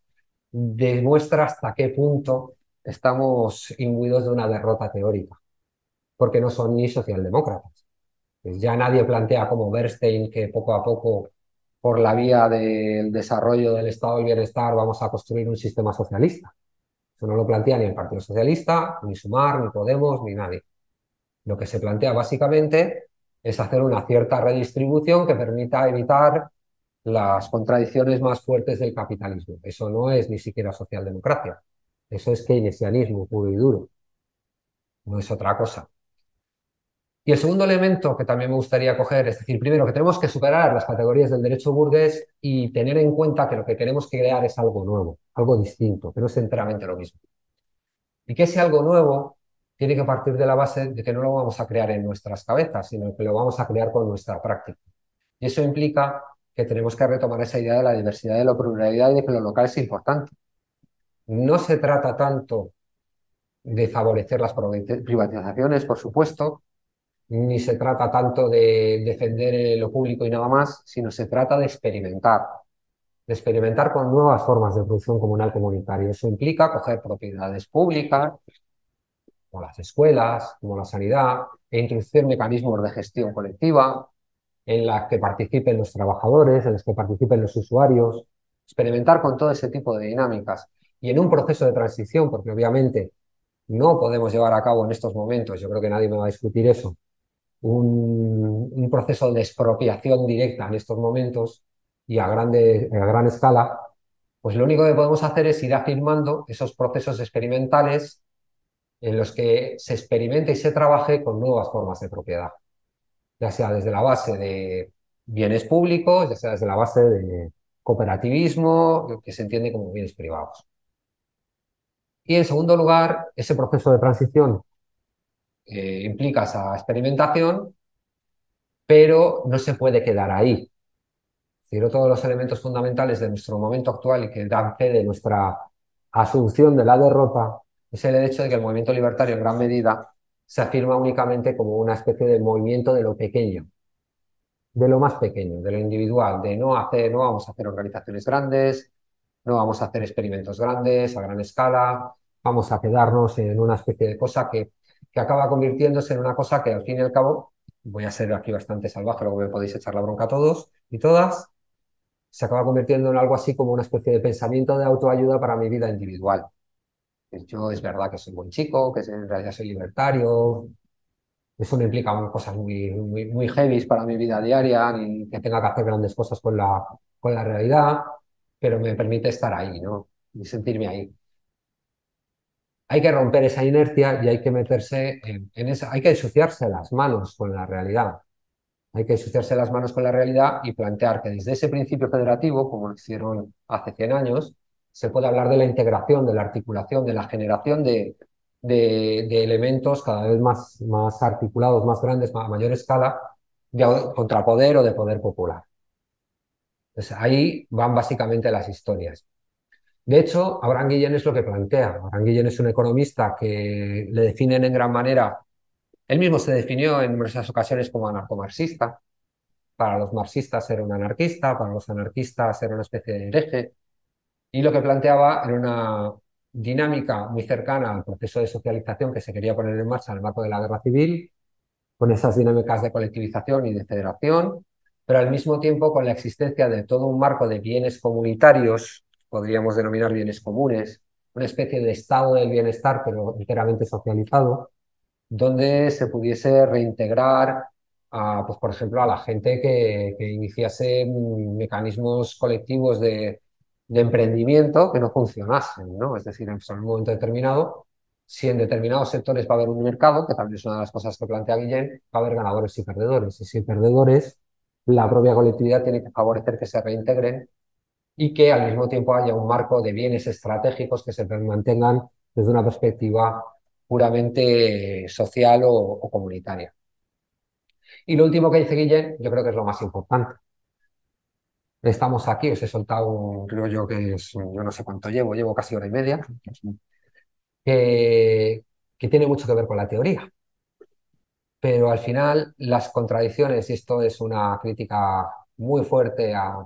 demuestra hasta qué punto estamos imbuidos de una derrota teórica, porque no son ni socialdemócratas. Ya nadie plantea como Bernstein que poco a poco, por la vía del desarrollo del estado del bienestar, vamos a construir un sistema socialista. Eso no lo plantea ni el Partido Socialista, ni Sumar, ni Podemos, ni nadie. Lo que se plantea básicamente es hacer una cierta redistribución que permita evitar las contradicciones más fuertes del capitalismo. Eso no es ni siquiera socialdemocracia. Eso es keynesianismo puro y duro. No es otra cosa. Y el segundo elemento que también me gustaría coger, es decir, primero que tenemos que superar las categorías del derecho burgués y tener en cuenta que lo que queremos crear es algo nuevo, algo distinto, que no es enteramente lo mismo. Y que ese algo nuevo tiene que partir de la base de que no lo vamos a crear en nuestras cabezas, sino que lo vamos a crear con nuestra práctica. Y eso implica que tenemos que retomar esa idea de la diversidad, de la pluralidad y de que lo local es importante. No se trata tanto de favorecer las privatizaciones, por supuesto, ni se trata tanto de defender lo público y nada más, sino se trata de experimentar, de experimentar con nuevas formas de producción comunal comunitaria. Eso implica coger propiedades públicas, como las escuelas, como la sanidad, e introducir mecanismos de gestión colectiva en las que participen los trabajadores, en los que participen los usuarios, experimentar con todo ese tipo de dinámicas. Y en un proceso de transición, porque obviamente no podemos llevar a cabo en estos momentos, yo creo que nadie me va a discutir eso, un, proceso de expropiación directa en estos momentos y a, grande, a gran escala, pues lo único que podemos hacer es ir afirmando esos procesos experimentales en los que se experimente y se trabaje con nuevas formas de propiedad, ya sea desde la base de bienes públicos, ya sea desde la base de cooperativismo, que se entiende como bienes privados. Y en segundo lugar, ese proceso de transición eh, implica esa experimentación, pero no se puede quedar ahí. Quiero todos los elementos fundamentales de nuestro momento actual y que dan fe de nuestra asunción de la derrota es el hecho de que el movimiento libertario en gran medida se afirma únicamente como una especie de movimiento de lo pequeño, de lo más pequeño, de lo individual, de no hacer, no vamos a hacer organizaciones grandes, no vamos a hacer experimentos grandes a gran escala, vamos a quedarnos en una especie de cosa que que acaba convirtiéndose en una cosa que al fin y al cabo, voy a ser aquí bastante salvaje, luego me podéis echar la bronca a todos y todas, se acaba convirtiendo en algo así como una especie de pensamiento de autoayuda para mi vida individual. Yo es verdad que soy buen chico, que en realidad soy libertario, eso no implica cosas muy, muy, muy heavy para mi vida diaria, ni que tenga que hacer grandes cosas con la, con la realidad, pero me permite estar ahí, ¿no? Y sentirme ahí hay que romper esa inercia y hay que meterse en, esa, hay que ensuciarse las manos con la realidad. Hay que ensuciarse las manos con la realidad y plantear que desde ese principio federativo, como lo hicieron hace 100 años, se puede hablar de la integración, de la articulación, de la generación de, de, elementos cada vez más, más articulados, más grandes, a mayor escala, de contrapoder o de poder popular. Ahí van básicamente las historias. De hecho, Abraham Guillén es lo que plantea. Abraham Guillén es un economista que le definen en gran manera. Él mismo se definió en numerosas ocasiones como anarcomarxista. Para los marxistas era un anarquista, para los anarquistas era una especie de hereje. Y lo que planteaba era una dinámica muy cercana al proceso de socialización que se quería poner en marcha en el marco de la guerra civil, con esas dinámicas de colectivización y de federación, pero al mismo tiempo con la existencia de todo un marco de bienes comunitarios podríamos denominar bienes comunes, una especie de estado del bienestar, pero enteramente socializado, donde se pudiese reintegrar, a, pues, por ejemplo, a la gente que, iniciase mecanismos colectivos de, emprendimiento que no funcionasen, ¿no? Es decir, en un momento determinado, si en determinados sectores va a haber un mercado, que también es una de las cosas que plantea Guillén, va a haber ganadores y perdedores. Y si hay perdedores, la propia colectividad tiene que favorecer que se reintegren y que al mismo tiempo haya un marco de bienes estratégicos que se mantengan desde una perspectiva puramente social o, comunitaria. Y lo último que dice Guillén, yo creo que es lo más importante. Estamos aquí, os he soltado, creo yo que es, yo no sé cuánto llevo, llevo casi hora y media, que, que tiene mucho que ver con la teoría. Pero al final las contradicciones, y esto es una crítica muy fuerte a,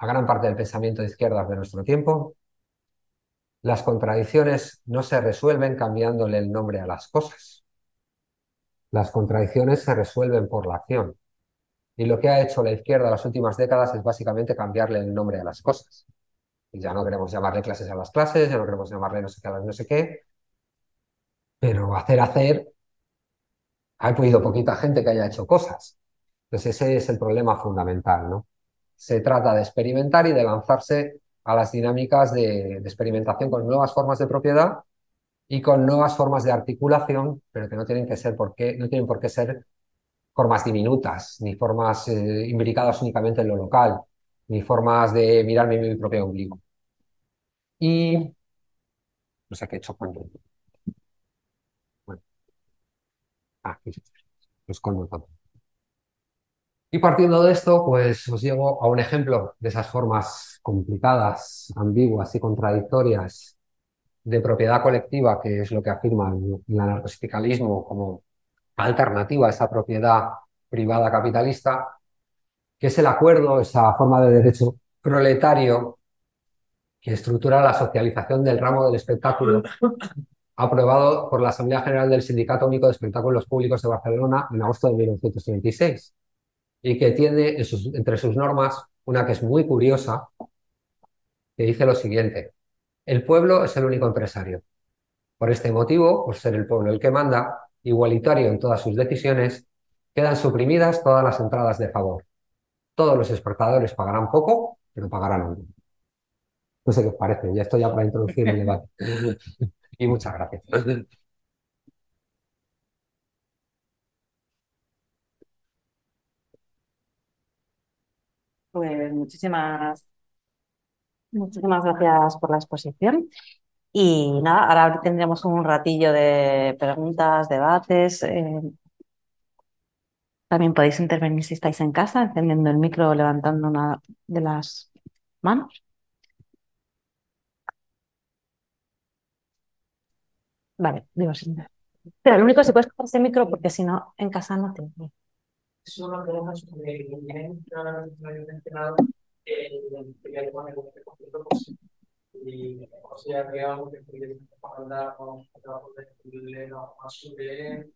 a gran parte del pensamiento de izquierdas de nuestro tiempo. Las contradicciones no se resuelven cambiándole el nombre a las cosas. Las contradicciones se resuelven por la acción. Y lo que ha hecho la izquierda en las últimas décadas es básicamente cambiarle el nombre a las cosas. Y ya no queremos llamarle clases a las clases, ya no queremos llamarle no sé qué a las no sé qué. Pero hacer, hacer, ha habido poquita gente que haya hecho cosas. Entonces ese es el problema fundamental, ¿no? Se trata de experimentar y de lanzarse a las dinámicas de, experimentación con nuevas formas de propiedad y con nuevas formas de articulación, pero que no tienen que ser por no tienen por qué ser formas diminutas, ni formas eh, imbricadas únicamente en lo local, ni formas de mirarme mi propio ombligo. Y no sé qué he hecho cuando. Bueno. Ah, aquí. Lo escondo todo. Y partiendo de esto, pues os llevo a un ejemplo de esas formas complicadas, ambiguas y contradictorias de propiedad colectiva, que es lo que afirma el, anarcosindicalismo como alternativa a esa propiedad privada capitalista, que es el acuerdo, esa forma de derecho proletario que estructura la socialización del ramo del espectáculo, <laughs> aprobado por la Asamblea General del Sindicato Único de Espectáculos Públicos de Barcelona en agosto de 1926 y que tiene entre sus normas una que es muy curiosa, que dice lo siguiente, el pueblo es el único empresario. Por este motivo, por ser el pueblo el que manda, igualitario en todas sus decisiones, quedan suprimidas todas las entradas de favor. Todos los exportadores pagarán poco, pero pagarán algo. No sé qué os parece, ya estoy ya para introducir el debate. <laughs> y muchas gracias. Pues muchísimas, muchísimas gracias por la exposición. Y nada, ahora tendremos un ratillo de preguntas, debates. Eh, también podéis intervenir si estáis en casa, encendiendo el micro, levantando una de las manos. Vale, digo sí. Pero lo único que se puede coger ese micro porque si no, en casa no tengo. Eso lo que hemos mencionado eh, quería poner un concepto y o sea que algo que pudiera hablar con trabajo de más sobre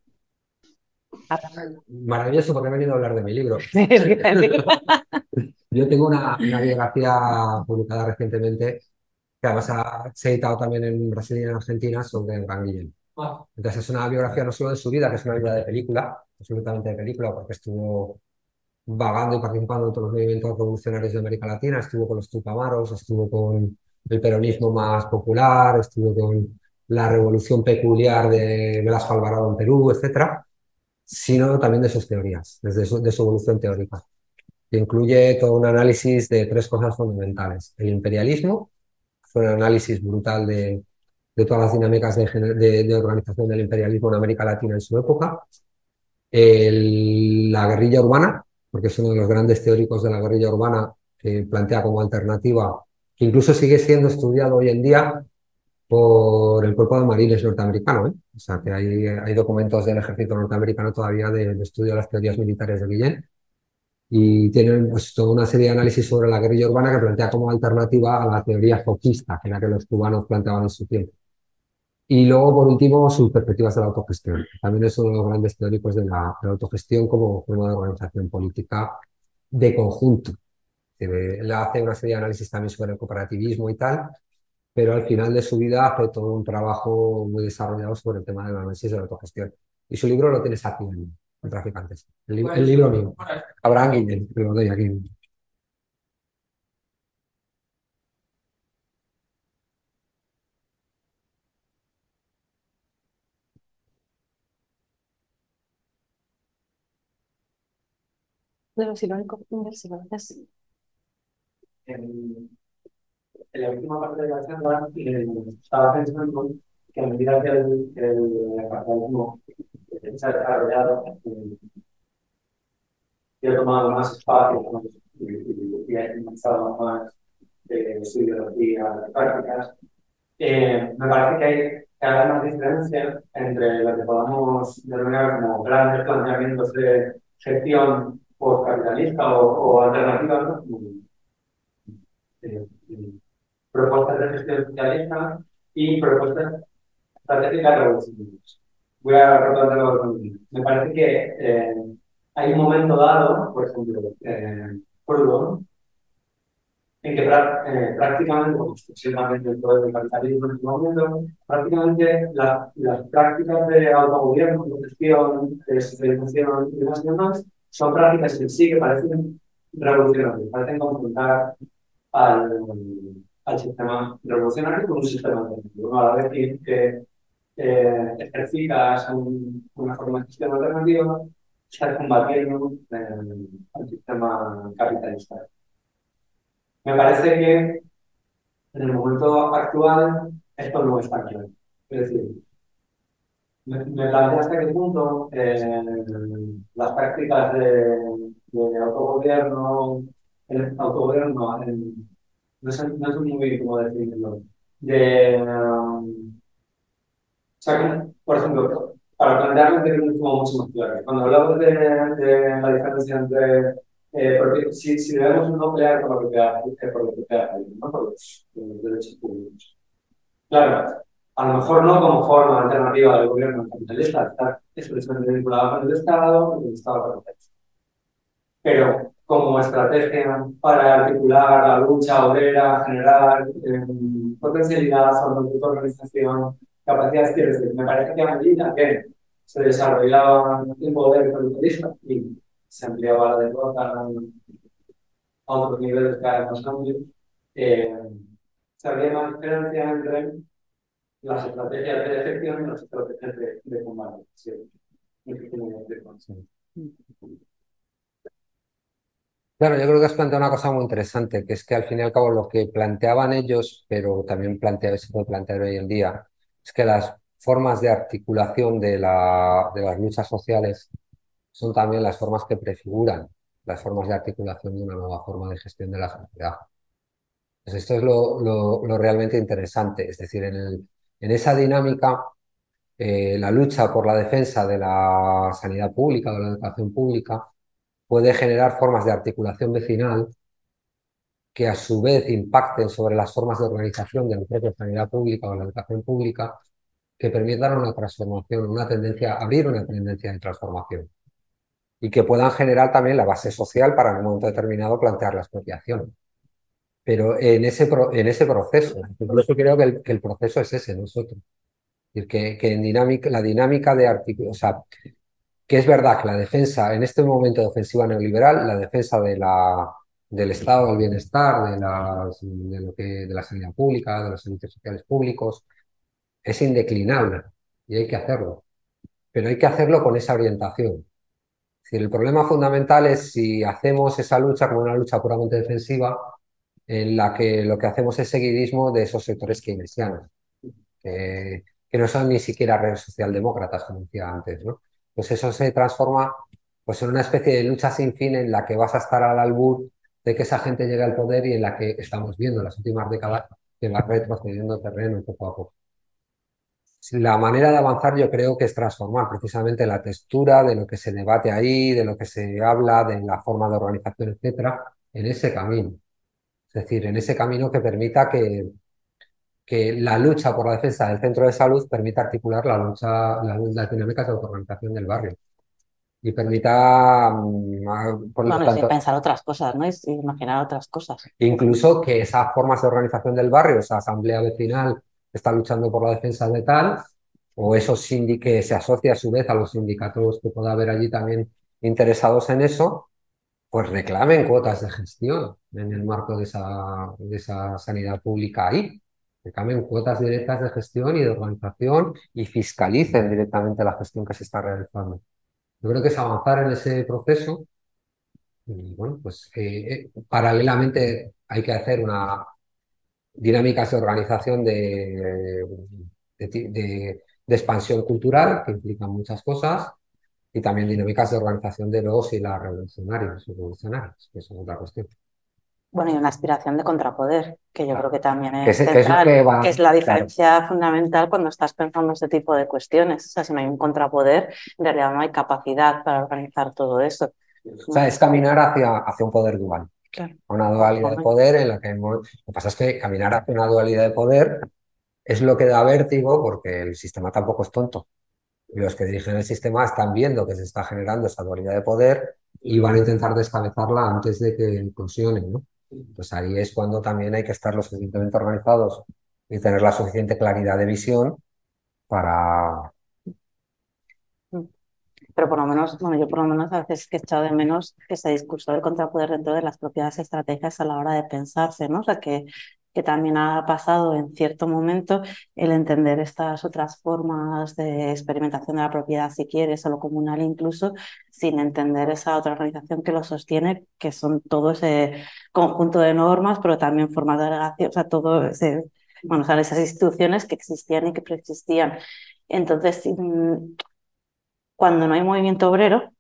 Maravilloso porque he venido a hablar de mi libro. <laughs> <laughs> Yo tengo una, una, biografía publicada recientemente que además ha, se ha editado también en Brasil y en Argentina sobre Gran Guillén. Ah. Entonces es una biografía no solo de su vida, que es una vida de película, absolutamente de película, porque estuvo vagando y participando en todos los movimientos revolucionarios de América Latina, estuvo con los Tupamaros, estuvo con el peronismo más popular, estuvo con la revolución peculiar de Velasco Alvarado en Perú, etcétera, sino también de sus teorías, desde su, de su evolución teórica, que incluye todo un análisis de tres cosas fundamentales. El imperialismo, fue un análisis brutal de, de todas las dinámicas de, de, organización del imperialismo en América Latina en su época. La guerrilla urbana, porque es uno de los grandes teóricos de la guerrilla urbana que plantea como alternativa, que incluso sigue siendo estudiado hoy en día por el cuerpo de marines norteamericano. ¿eh? O sea, que hay, hay documentos del ejército norteamericano todavía de, estudio de las teorías militares de Guillén y tienen pues, toda una serie de análisis sobre la guerrilla urbana que plantea como alternativa a la teoría foquista, que era que los cubanos planteaban en su tiempo. Y luego, por último, sus perspectivas de la autogestión. También es uno de los grandes teóricos de la, autogestión como forma de organización política de conjunto. Él hace una serie de análisis también sobre el cooperativismo y tal, pero al final de su vida hace todo un trabajo muy desarrollado sobre el tema del análisis de la autogestión. Y su libro lo tienes aquí en, traficantes. El, libro mío. Abraham Guillén, lo doy aquí. Pero si lo único que si lo haces. En, en la última parte de la charla eh, estaba pensando que a medida que el, el capitalismo se ha desarrollado, eh, y ha tomado más espacio y, ha utilizado más de su ideología, de prácticas, eh, me parece que hay que haber más diferencia entre lo que podamos denominar como grandes planteamientos de gestión por capitalista o, o alternativa, eh, propuestas de gestión socialista y propuestas estratégicas revolucionarias. Voy a recordarlo. Me parece que eh, hay un momento dado, por ejemplo, eh, en que eh, prácticamente, exclusivamente el poder capitalismo en este momento, prácticamente las prácticas de autogobierno, gestión, de socialización y demás, demás son prácticas que sí que parecen revolucionarias, parecen confrontar al, al sistema revolucionario con un sistema alternativo. A la vez que eh, ejercitas una forma de gestión alternativa, estar combatiendo eh, el sistema capitalista. Me parece que en el momento actual esto no está claro. Es decir, me, plantea hasta qué punto eh, las prácticas de, de autogobierno, el autogobierno, no, sé, no muy bien cómo decirlo, de, um, por ejemplo, para plantearlo en términos como mucho más claros, cuando hablamos de, de la diferencia entre eh, si, si, debemos no pelear por la propiedad, por la propiedad, ¿no? por los derechos públicos. Claro, a lo mejor no como forma alternativa del gobierno capitalista, está expresamente vinculada con el Estado, con el Estado Pero como estrategia para articular la lucha obrera, generar eh, potencialidad, organización, capacidades que me parece que a medida que se desarrollaba el poder capitalista y se ampliaba la derrota a otros niveles cada vez más amplios, eh, se había más diferencia entre las estrategias de gestión y las estrategias de, de combate. ¿sí? Claro, yo creo que has planteado una cosa muy interesante, que es que al fin y al cabo lo que planteaban ellos, pero también plantea, se puede plantear hoy en día, es que las formas de articulación de, la, de las luchas sociales son también las formas que prefiguran las formas de articulación de una nueva forma de gestión de la sociedad. Pues esto es lo, lo, lo realmente interesante, es decir, en el, en esa dinámica, eh, la lucha por la defensa de la sanidad pública, de la educación pública, puede generar formas de articulación vecinal que a su vez impacten sobre las formas de organización de la propia sanidad pública o la educación pública, que permitan una transformación, una tendencia, abrir una tendencia de transformación y que puedan generar también la base social para en un momento determinado plantear la expropiación. Pero en ese, en ese proceso, por eso creo que el, que el proceso es ese, nosotros. Es que, que en dinámica, la dinámica de artículos, o sea, que es verdad que la defensa, en este momento de ofensiva neoliberal, la defensa de la, del estado del bienestar, de, las, de, lo que, de la sanidad pública, de los servicios sociales públicos, es indeclinable y hay que hacerlo. Pero hay que hacerlo con esa orientación. Es decir, el problema fundamental es si hacemos esa lucha como una lucha puramente defensiva, en la que lo que hacemos es seguidismo de esos sectores keynesianos, que, que no son ni siquiera redes socialdemócratas, como decía antes, ¿no? Pues eso se transforma pues, en una especie de lucha sin fin en la que vas a estar al albur de que esa gente llegue al poder y en la que estamos viendo en las últimas décadas que va retrocediendo terreno poco a poco. La manera de avanzar yo creo que es transformar precisamente la textura de lo que se debate ahí, de lo que se habla, de la forma de organización, etcétera, en ese camino. Es decir, en ese camino que permita que, que la lucha por la defensa del centro de salud permita articular la lucha, la, las dinámicas de autoorganización del barrio y permita mm, por bueno, tanto, pensar otras cosas, ¿no? Y imaginar otras cosas. Incluso que esas formas de organización del barrio, esa asamblea vecinal está luchando por la defensa de tal, o esos que se asocia a su vez a los sindicatos que pueda haber allí también interesados en eso, pues reclamen cuotas de gestión en el marco de esa, de esa sanidad pública ahí. Reclamen cuotas directas de gestión y de organización y fiscalicen directamente la gestión que se está realizando. Yo creo que es avanzar en ese proceso y bueno, pues eh, eh, paralelamente hay que hacer una dinámicas de organización de, de, de, expansión cultural que implican muchas cosas y también dinámicas de organización de los y las revolucionarios y revolucionarias, que es otra cuestión. Bueno, y una aspiración de contrapoder, que yo creo que también es, que central, que, va, que, es la diferencia claro. fundamental cuando estás pensando este tipo de cuestiones. O sea, si no hay un contrapoder, en realidad no hay capacidad para organizar todo eso. O sea, es caminar hacia, hacia un poder dual. Claro. Una dualidad de poder en la que... Lo que pasa es que caminar hacia una dualidad de poder es lo que da vértigo porque el sistema tampoco es tonto los que dirigen el sistema están viendo que se está generando esa dualidad de poder y van a intentar descabezarla antes de que impulsione, ¿no? Pues ahí es cuando también hay que estar lo suficientemente organizados y tener la suficiente claridad de visión para... Pero por lo menos, bueno, yo por lo menos a veces he echado de menos ese discurso del contrapoder dentro de las propias estrategias a la hora de pensarse, ¿no? Que que también ha pasado en cierto momento el entender estas otras formas de experimentación de la propiedad, si quieres, o lo comunal incluso, sin entender esa otra organización que lo sostiene, que son todo ese conjunto de normas, pero también formas de delegación, o sea, todo bueno, esas instituciones que existían y que preexistían Entonces, mm, cuando no hay movimiento obrero,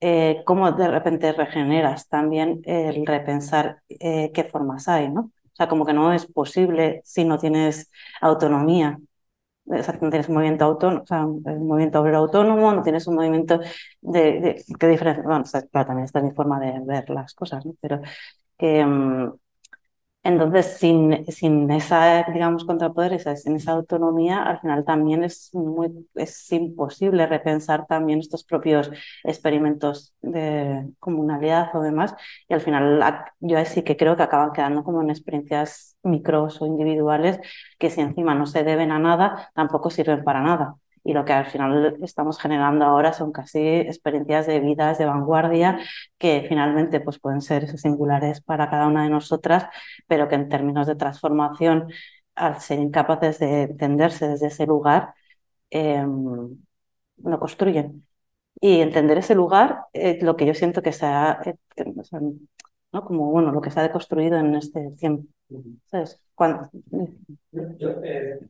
eh, cómo de repente regeneras también el repensar eh, qué formas hay, ¿no? O sea, como que no es posible si no tienes autonomía. O sea, no tienes un movimiento autónomo, o sea, un movimiento obrero autónomo, no tienes un movimiento de, qué diferencia. Bueno, claro, también esta es mi forma de ver las cosas, ¿no? Pero que, mm, entonces, sin, sin esa, digamos, contrapoder, esa, sin esa autonomía, al final también es, muy, es imposible repensar también estos propios experimentos de comunalidad o demás. Y al final yo sí que creo que acaban quedando como en experiencias micros o individuales que si encima no se deben a nada, tampoco sirven para nada y lo que al final estamos generando ahora son casi experiencias de vidas de vanguardia que finalmente pues, pueden ser singulares para cada una de nosotras, pero que en términos de transformación, al ser incapaces de entenderse desde ese lugar, eh, no construyen. Y entender ese lugar es lo que yo siento que se ha, eh, ¿no? como bueno, lo que se ha deconstruido en este tiempo. ¿Sabes? Cuando... Eh,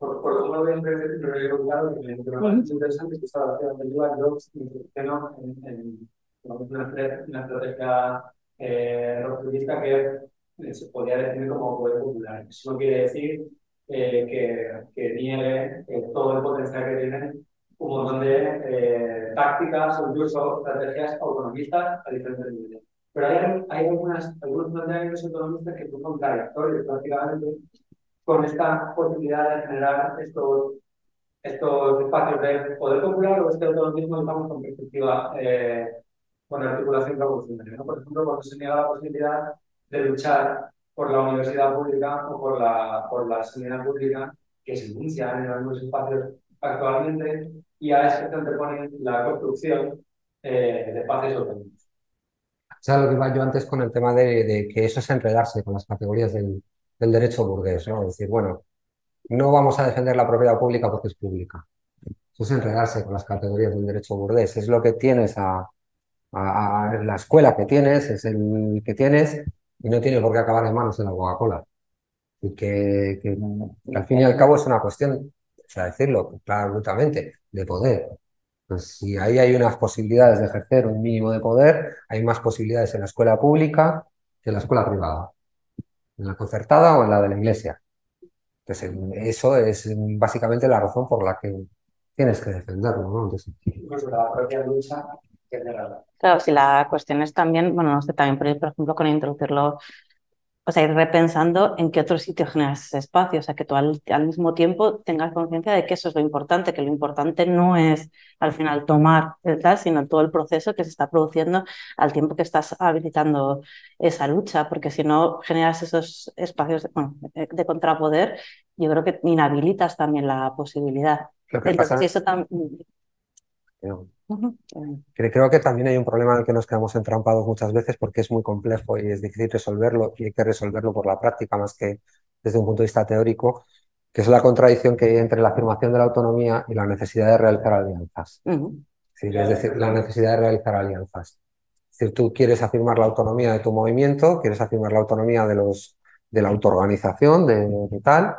por, por lo me preguntado, que me parece interesante es que estaba haciendo el yo menciono en, en, una, estrategia eh, que se podría definir como poder popular. Eso no quiere decir eh, que, que niegue eh, todo el potencial que tienen un montón de eh, tácticas o incluso estrategias autonomistas a diferentes niveles. Pero hay, hay algunas, algunos planteamientos autonomistas que son contradictorios prácticamente con esta posibilidad de generar estos, estos espacios de poder popular o este autonomismo, digamos, con perspectiva, eh, con articulación revolucionaria. ¿no? Por ejemplo, cuando se niega la posibilidad de luchar por la universidad pública o por la, por la sanidad pública que se inicia en algunos espacios actualmente y a eso se antepone la construcción eh, de espacios autónomos. O sea, lo que iba yo antes con el tema de, de, que eso es enredarse con las categorías del, del derecho burgués, ¿no? Es decir, bueno, no vamos a defender la propiedad pública porque es pública. Eso es enredarse con las categorías del derecho burgués. Es lo que tienes a, a, la escuela que tienes, es el que tienes y no tiene por qué acabar en manos de la Coca-Cola. Y que, que, al fin y al cabo es una cuestión, o sea, decirlo claro, de poder. Pues si ahí hay unas posibilidades de ejercer un mínimo de poder, hay más posibilidades en la escuela pública que en la escuela privada en la concertada o en la de la iglesia. Entonces, eso es básicamente la razón por la que tienes que defenderlo, ¿no? Entonces, la propia lucha Claro, si la cuestión es también, bueno, no sé, también por ejemplo, con introducirlo o sea, ir repensando en qué otro sitio generas ese espacio, o sea, que tú al, mismo tiempo tengas conciencia de que eso es lo importante, que lo importante no es al final tomar el tal, sino todo el proceso que se está produciendo al tiempo que estás habilitando esa lucha, porque si no generas esos espacios de, bueno, de contrapoder, yo creo que inhabilitas también la posibilidad. Entonces, eso también Creo que también hay un problema en el que nos quedamos entrampados muchas veces porque es muy complejo y es difícil resolverlo y hay que resolverlo por la práctica más que desde un punto de vista teórico, que es la contradicción que hay entre la afirmación de la autonomía y la necesidad de realizar alianzas. es decir, la necesidad de realizar alianzas. Es decir, tú quieres afirmar la autonomía de tu movimiento, quieres afirmar la autonomía de, los, de la autoorganización, de, de tal,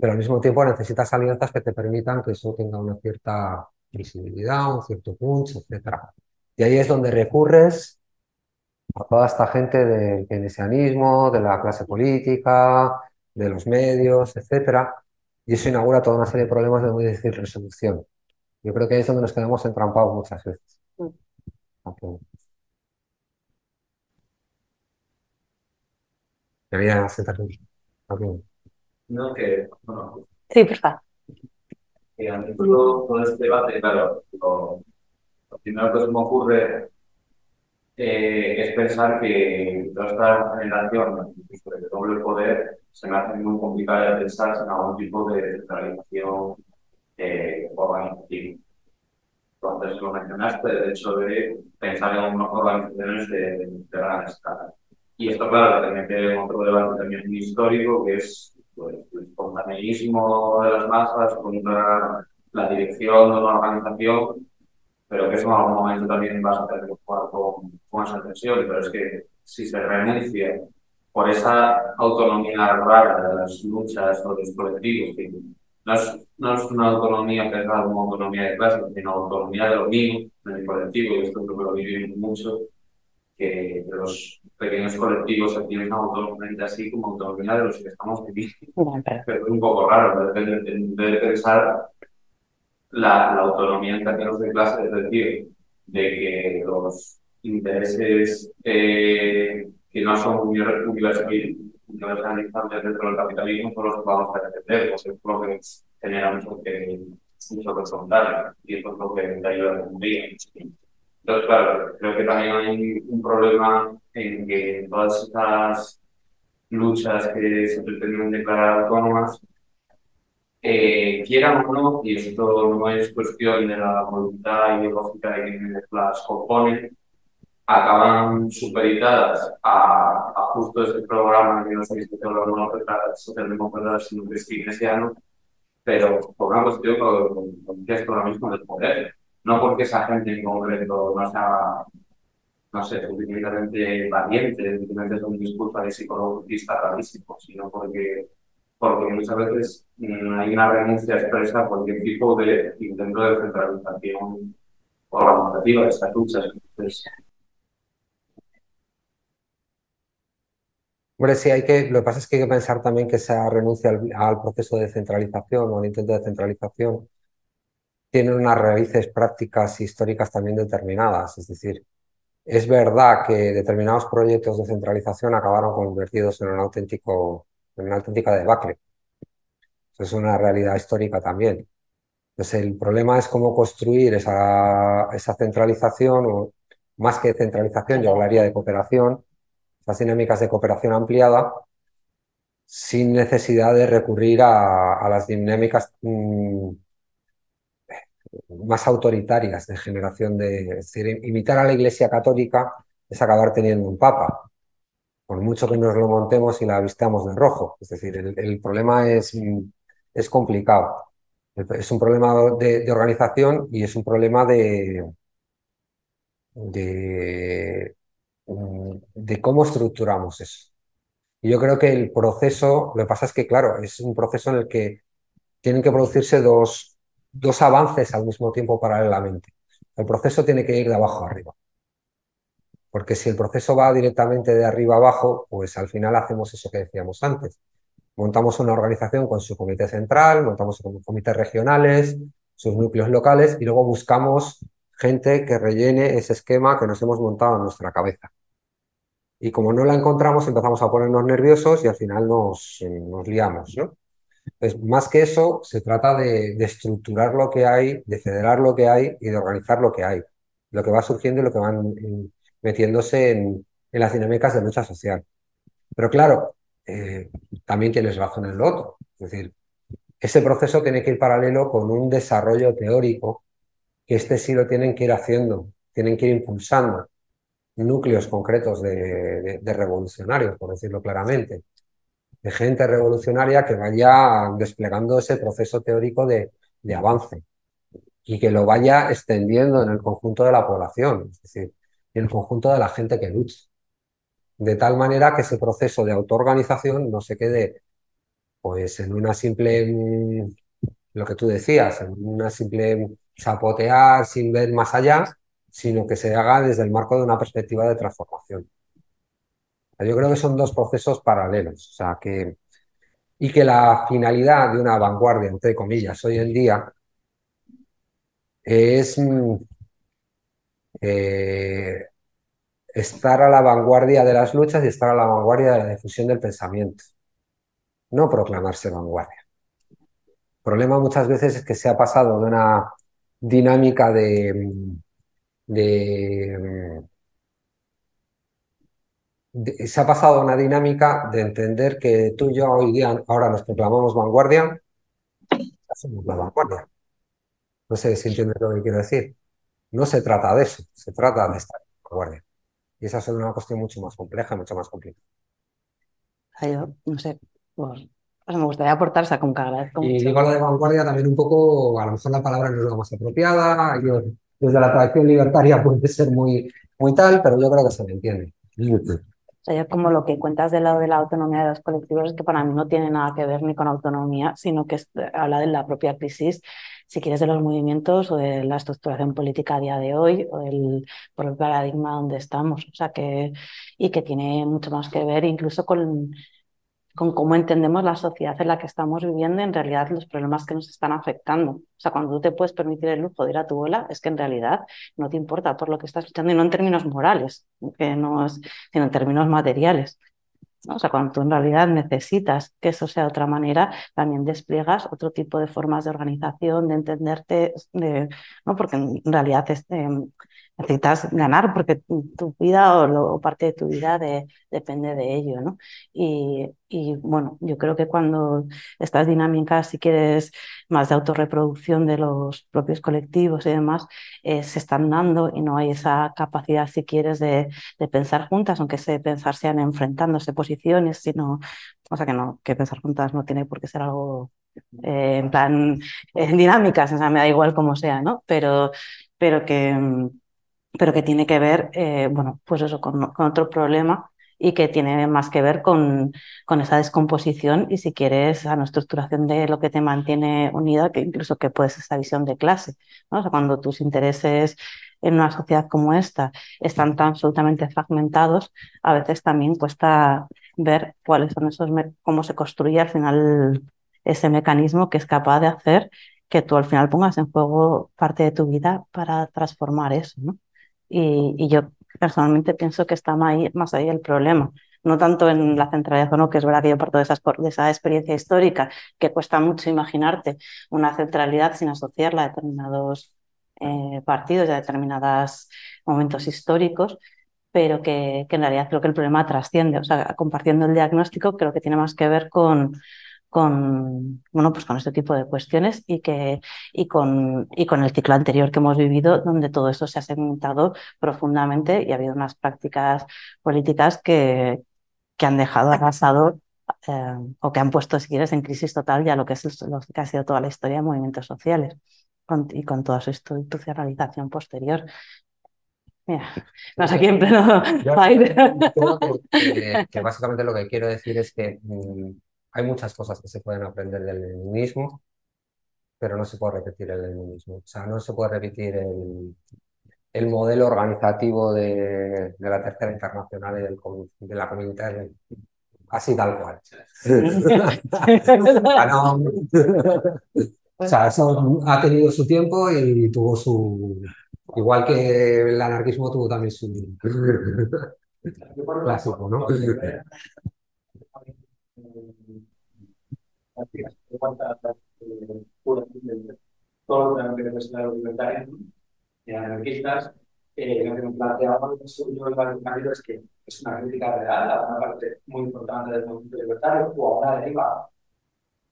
pero al mismo tiempo necesitas alianzas que te permitan que eso tenga una cierta visibilidad, un cierto punch, etc. Y ahí es donde recurres a toda esta gente del keynesianismo, de la clase política, de los medios, etc. Y eso inaugura toda una serie de problemas de muy difícil resolución. Yo creo que ahí es donde nos quedamos entrampados muchas veces. Mm. Okay. Debería No, que. No. Sí, por favor ante todo, todo este debate, claro, lo, primero que se me ocurre eh, es pensar que toda esta generación de doble poder se me hace muy complicado de pensar en algún tipo de centralización eh, organizativa. Entonces lo mencionaste, el hecho de pensar en organizaciones de, de, gran escala. Y esto, claro, también tiene otro debate también histórico, que es pues, el espontaneísmo de las masas contra la dirección de una organización, pero que eso en algún momento también vas a tener que jugar con, con esa tensión. Pero es que si se renuncia por esa autonomía rara de las luchas o de los colectivos que, no es, no es una autonomía pensada como autonomía de clase, sino autonomía de lo mío, en el colectivo, y esto creo que lo vivimos mucho, que los pequeños colectivos se tienen autónomamente así como autonomía de los que estamos viviendo. <laughs> Pero es un poco raro, de, de, pensar la, la, autonomía en términos de clase, es decir, de que los intereses eh, que no son universales universalizantes dentro del capitalismo son los que vamos a defender, porque es lo que genera mucho que mucho que y eso es lo que ayuda a cumplir. Entonces, claro, creo que también hay un problema en que todas estas luchas que se pretenden declarar autónomas, eh, quieran o no, y esto no es cuestión de la voluntad ideológica de quienes las componen, acaban supeditadas a, justo este programa que no sé si es socialdemócrata, sino que es keynesiano, pero por una cuestión con, con, ahora mismo del poder. No porque esa gente en concreto no sea, no sé, suficientemente valiente, simplemente es un discurso de psicologista rarísimo, sino porque, porque muchas veces mm, hay una renuncia expresa a cualquier tipo de intento de centralización organizativa de estas luchas. Hombre, sí, hay que, lo que pasa es que hay que pensar también que esa renuncia al, proceso de centralización o al intento de centralización tiene unas raíces prácticas históricas también determinadas. Es decir, es verdad que determinados proyectos de centralización acabaron convertidos en un auténtico, en una auténtica debacle. Eso es una realidad histórica también. Entonces, el problema es cómo construir esa, esa centralización, o más que centralización, yo hablaría de cooperación, las dinámicas de cooperación ampliada sin necesidad de recurrir a, las dinámicas mm, más autoritarias de generación de... Es decir, imitar a la Iglesia Católica es acabar teniendo un papa, por mucho que nos lo montemos y la vistamos de rojo. Es decir, el, problema es, es complicado. Es un problema de, organización y es un problema de, de, Mm, de cómo estructuramos eso. Y yo creo que el proceso, lo que pasa es que, claro, es un proceso en el que tienen que producirse dos, dos avances al mismo tiempo paralelamente. El proceso tiene que ir de abajo a arriba. Porque si el proceso va directamente de arriba a abajo, pues al final hacemos eso que decíamos antes. Montamos una organización con su comité central, montamos comités regionales, sus núcleos locales y luego buscamos gente que rellene ese esquema que nos hemos montado en nuestra cabeza. Y como no la encontramos, empezamos a ponernos nerviosos y al final nos, nos liamos. ¿no? Pues más que eso, se trata de, estructurar lo que hay, de federar lo que hay y de organizar lo que hay. Lo que va surgiendo y lo que van metiéndose en, las dinámicas de lucha social. Pero claro, eh, también tienes razón en lo otro. Es decir, ese proceso tiene que ir paralelo con un desarrollo teórico que este sí lo tienen que ir haciendo, tienen que ir impulsando núcleos concretos de, revolucionarios, por decirlo claramente, de gente revolucionaria que vaya desplegando ese proceso teórico de, avance y que lo vaya extendiendo en el conjunto de la población, es decir, en el conjunto de la gente que lucha. De tal manera que ese proceso de autoorganización no se quede pues en una simple, mm, lo que tú decías, en una simple chapotear sin ver más allá, sino que se haga desde el marco de una perspectiva de transformación. Yo creo que son dos procesos paralelos, o sea, que, y que la finalidad de una vanguardia, entre comillas, hoy en día, es mm, eh, estar a la vanguardia de las luchas y estar a la vanguardia de la difusión del pensamiento, no proclamarse vanguardia. El problema muchas veces es que se ha pasado de una dinámica de, se ha pasado a una dinámica de entender que tú y yo hoy día ahora nos proclamamos vanguardia, somos la vanguardia. No sé si entiendes lo que quiero decir. No se trata de eso, se trata de estar en vanguardia. Y esa es una cuestión mucho más compleja, mucho más complicada. Yo, no sé, pues, me gustaría aportar, o como que agradezco Y digo lo de vanguardia también un poco, a lo mejor la palabra no es la más apropiada, desde la tradición libertaria <laughs> puede ser muy, muy tal, pero yo creo que se me entiende. O sea, como lo que cuentas del lado de la autonomía de los colectivos es que para mí no tiene nada que ver ni con autonomía, sino que habla de la propia crisis, si quieres, de los movimientos o de la estructuración política a día de hoy o del por el paradigma donde estamos. O sea, que, y que tiene mucho más que ver incluso con con cómo entendemos la sociedad en la que estamos viviendo, en realidad los problemas que nos están afectando. O sea, cuando tú te puedes permitir el lujo de ir a tu bola, es que en realidad no te importa por lo que estás luchando, y no en términos morales, que no es, sino en términos materiales. O sea, cuando tú en realidad necesitas que eso sea de otra manera, también despliegas otro tipo de formas de organización, de entenderte, de, ¿no? porque en realidad este, necesitas ganar porque tu vida o, parte de tu vida depende de ello, ¿no? Y, bueno, yo creo que cuando estas dinámicas, si quieres, más de autorreproducción de los propios colectivos y demás, eh, se están dando y no hay esa capacidad, si quieres, de, pensar juntas, aunque se pensar sean enfrentándose posiciones, sino, o sea, que no, que pensar juntas no tiene por qué ser algo eh, en plan en dinámicas, o sea, me da igual como sea, ¿no? Pero, pero que pero que tiene que ver, eh, bueno, pues eso, con, otro problema y que tiene más que ver con, con, esa descomposición y si quieres a nuestra estructuración de lo que te mantiene unida, que incluso que puede ser esa visión de clase. cuando tus intereses en una sociedad como esta están tan absolutamente fragmentados, a veces también cuesta ver cuáles son esos, cómo se construye al final ese mecanismo que es capaz de hacer que tú al final pongas en juego parte de tu vida para transformar eso, ¿no? Y, yo personalmente pienso que está más ahí, el problema. No tanto en la centralidad o no, que es verdad que yo parto de, de esa experiencia histórica, que cuesta mucho imaginarte una centralidad sin asociarla a determinados eh, partidos y a determinados momentos históricos, pero que, que, en realidad creo que el problema trasciende. O sea, compartiendo el diagnóstico, creo que tiene más que ver con, con, bueno, pues con este tipo de cuestiones y, que, y, con, y con el ciclo anterior que hemos vivido, donde todo esto se ha segmentado profundamente y ha habido unas prácticas políticas que, que han dejado arrasado eh, o que han puesto, si quieres, en crisis total ya lo que, es, lo que ha sido toda la historia de movimientos sociales y con toda su institucionalización posterior. Mira, más aquí en pleno <laughs> aire. que, básicamente lo que quiero decir es que mm, hay muchas cosas que se pueden aprender del leninismo, pero no se puede repetir el leninismo. O sea, no se puede repetir el, el modelo organizativo de, de, la Tercera Internacional y del, de la comunidad así tal cual. <laughs> o sea, eso ha tenido su tiempo y tuvo su... Igual que el anarquismo tuvo también su clásico, ¿no? Todo lo que es la libertarios y anarquistas, eh, lo que nos planteamos en el es que es una crítica real a una parte muy importante del movimiento libertario, o ahora deriva,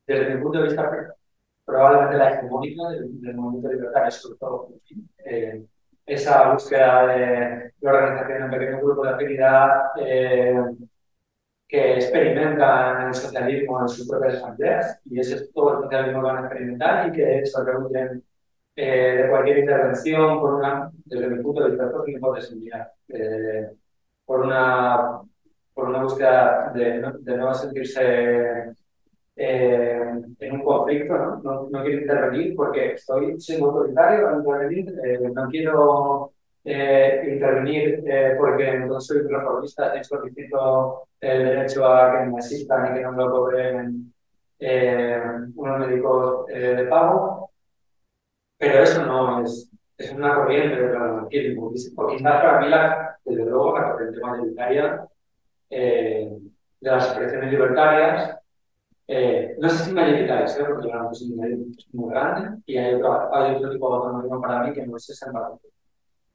desde mi punto de vista, probablemente la hegemónica del, del movimiento libertario, sobre todo eh, esa búsqueda de, de, organización en pequeños grupos de afinidad, eh, que experimentan el socialismo en sus propias asambleas y ese es todo el socialismo que van a experimentar y que se reúnen eh, de cualquier intervención por una, desde mi punto de vista, por de eh, por una por una búsqueda de, de no sentirse eh, en un conflicto, ¿no? ¿no? No, quiero intervenir porque estoy siendo autoritario intervenir, eh, no quiero eh, intervenir eh, porque no soy reformista, esto distinto el derecho a que me asistan y que no me lo cobren eh, unos médicos eh, de pago, pero eso no es, es una corriente del anarquismo. Quizás para mí, la, desde luego, la corriente mayoritaria eh, de las expresiones libertarias, eh, no sé si mayoritarias, ¿eh? porque la es muy grande y hay otro, hay otro tipo de autonomía para mí que no es ese en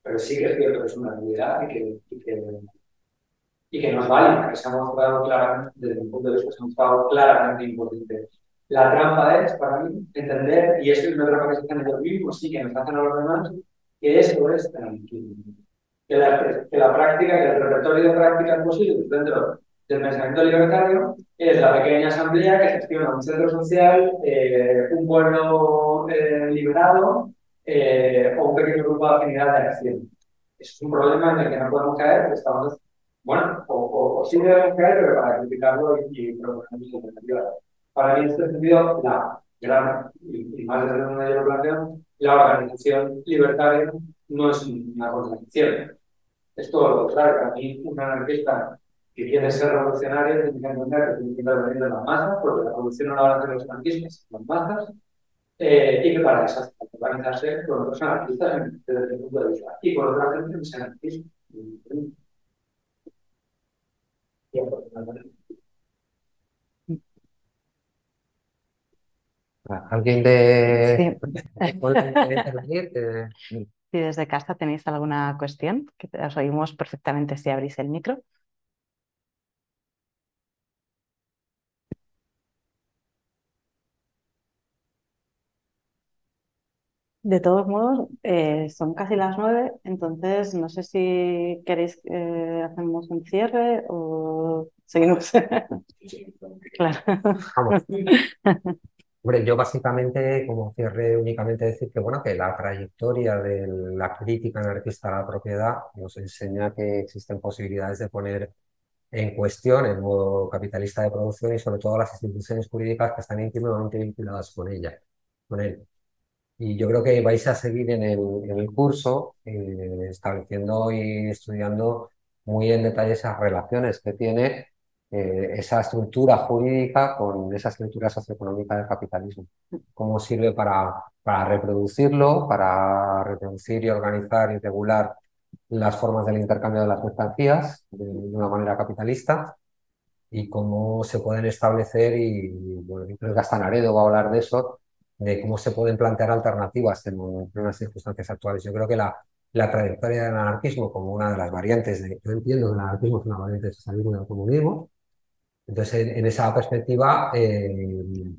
pero sí que es cierto que es una realidad y que, y que, y que nos vale, que se ha mostrado claramente, desde mi punto de vista, se ha mostrado claramente importante. La trampa es, para mí, entender, y eso es una trampa que se hace en ellos mismos, sí, que nos hacen a los demás, que esto es tranquilo. Que la, que la práctica, que el repertorio de prácticas posibles dentro del pensamiento libertario es la pequeña asamblea que gestiona un centro social, eh, un pueblo eh, liberado, eh, o un pequeño grupo de afinidad de acción. Es un problema en el que no podemos caer, estamos, bueno, o, sí debemos caer, pero para criticarlo y, y proponer Para mí, en este sentido, la gran, y, y más desde una relación, la organización libertaria no es una contradicción. Es todo lo contrario. Para mí, un anarquista que quiere ser revolucionario tiene que entender que tiene que intervenir en las masas, porque la revolución no la van a hacer los anarquistas, las masas, eh, y que para eso organizarse con otros anarquistas desde el punto de vista. Y otra es anarquismo. ¿Alguien de... intervenir? Si desde casa tenéis alguna cuestión, que os oímos perfectamente si abrís el micro. De todos modos, eh, son casi las nueve, entonces no sé si queréis que hacemos un cierre o seguimos. <laughs> claro. <laughs> Hombre, yo básicamente como cierre únicamente decir que bueno, que la trayectoria de la crítica anarquista a la propiedad nos enseña que existen posibilidades de poner en cuestión el modo capitalista de producción y sobre todo las instituciones jurídicas que están íntimamente vinculadas con ella, con él. Y yo creo que vais a seguir en el, en el curso eh, estableciendo y estudiando muy en detalle esas relaciones que tiene eh, esa estructura jurídica con esa estructura socioeconómica del capitalismo. Cómo sirve para, para reproducirlo, para reproducir y organizar y regular las formas del intercambio de las mercancías de, una manera capitalista y cómo se pueden establecer, y bueno, creo que hasta Naredo va a hablar de eso, de cómo se pueden plantear alternativas en, unas circunstancias actuales. Yo creo que la, la trayectoria del anarquismo como una de las variantes, de, yo entiendo que el anarquismo es una variante de socialismo y del comunismo, entonces en, esa perspectiva, eh,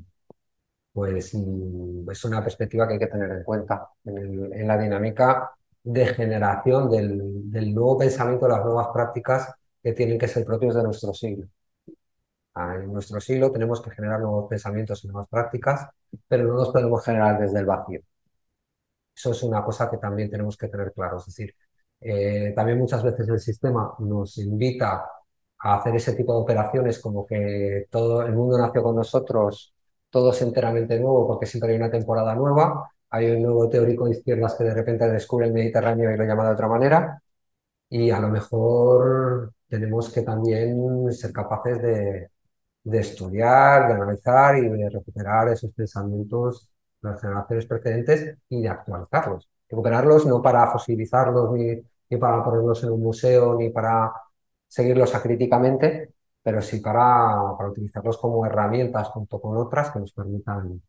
pues mm, es una perspectiva que hay que tener en cuenta en, la dinámica de generación del, del nuevo pensamiento, las nuevas prácticas que tienen que ser propios de nuestro siglo. En nuestro siglo tenemos que generar nuevos pensamientos y nuevas prácticas, pero no los podemos generar desde el vacío. Eso es una cosa que también tenemos que tener claro. Es decir, eh, también muchas veces el sistema nos invita a hacer ese tipo de operaciones como que todo el mundo nació con nosotros, todo es enteramente nuevo porque siempre hay una temporada nueva, hay un nuevo teórico de izquierdas que de repente descubre el Mediterráneo y lo llama de otra manera, y a lo mejor tenemos que también ser capaces de, de estudiar, de analizar y de recuperar esos pensamientos de las generaciones precedentes y de actualizarlos. Recuperarlos no para fosilizarlos ni, ni para ponerlos en un museo ni para seguirlos acríticamente, pero sí para, para utilizarlos como herramientas junto con otras que nos permitan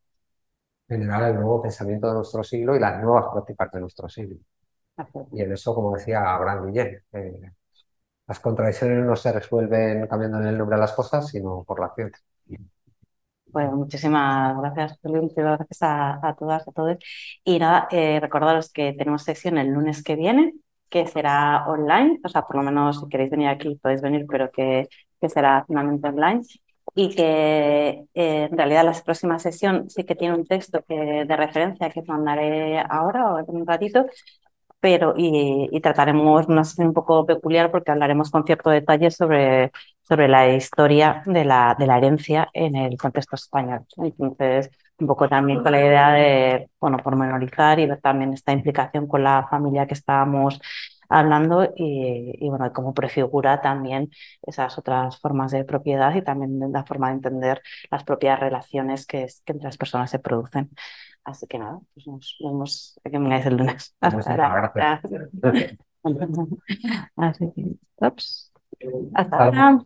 generar el nuevo pensamiento de nuestro siglo y las nuevas prácticas de nuestro siglo. Y en eso, como decía Abraham Guillén, eh, las contradicciones no se resuelven cambiando el nombre a las cosas, sino por la acción. Bueno, muchísimas gracias, Gracias a, todas, a todos. Y nada, eh, recordaros que tenemos sesión el lunes que viene, que será online, o sea, por lo menos si queréis venir aquí podéis venir, pero que, que será finalmente online. Y que eh, en realidad la próxima sesión sí que tiene un texto que, de referencia que os mandaré ahora o en un ratito, pero y, trataremos una sesión un poco peculiar porque hablaremos con cierto detalle sobre, sobre la historia de la, de la herencia en el contexto español. Entonces, un poco también con la idea de, bueno, pormenorizar y ver también esta implicación con la familia que estábamos hablando y, y, bueno, cómo prefigura también esas otras formas de propiedad y también la forma de entender las propias relaciones que, que entre las personas se producen. Así que nada, pues nos vemos que vengáis el lunes. Hasta ahora. <laughs> <laughs> Así que, ups. Hasta ahora.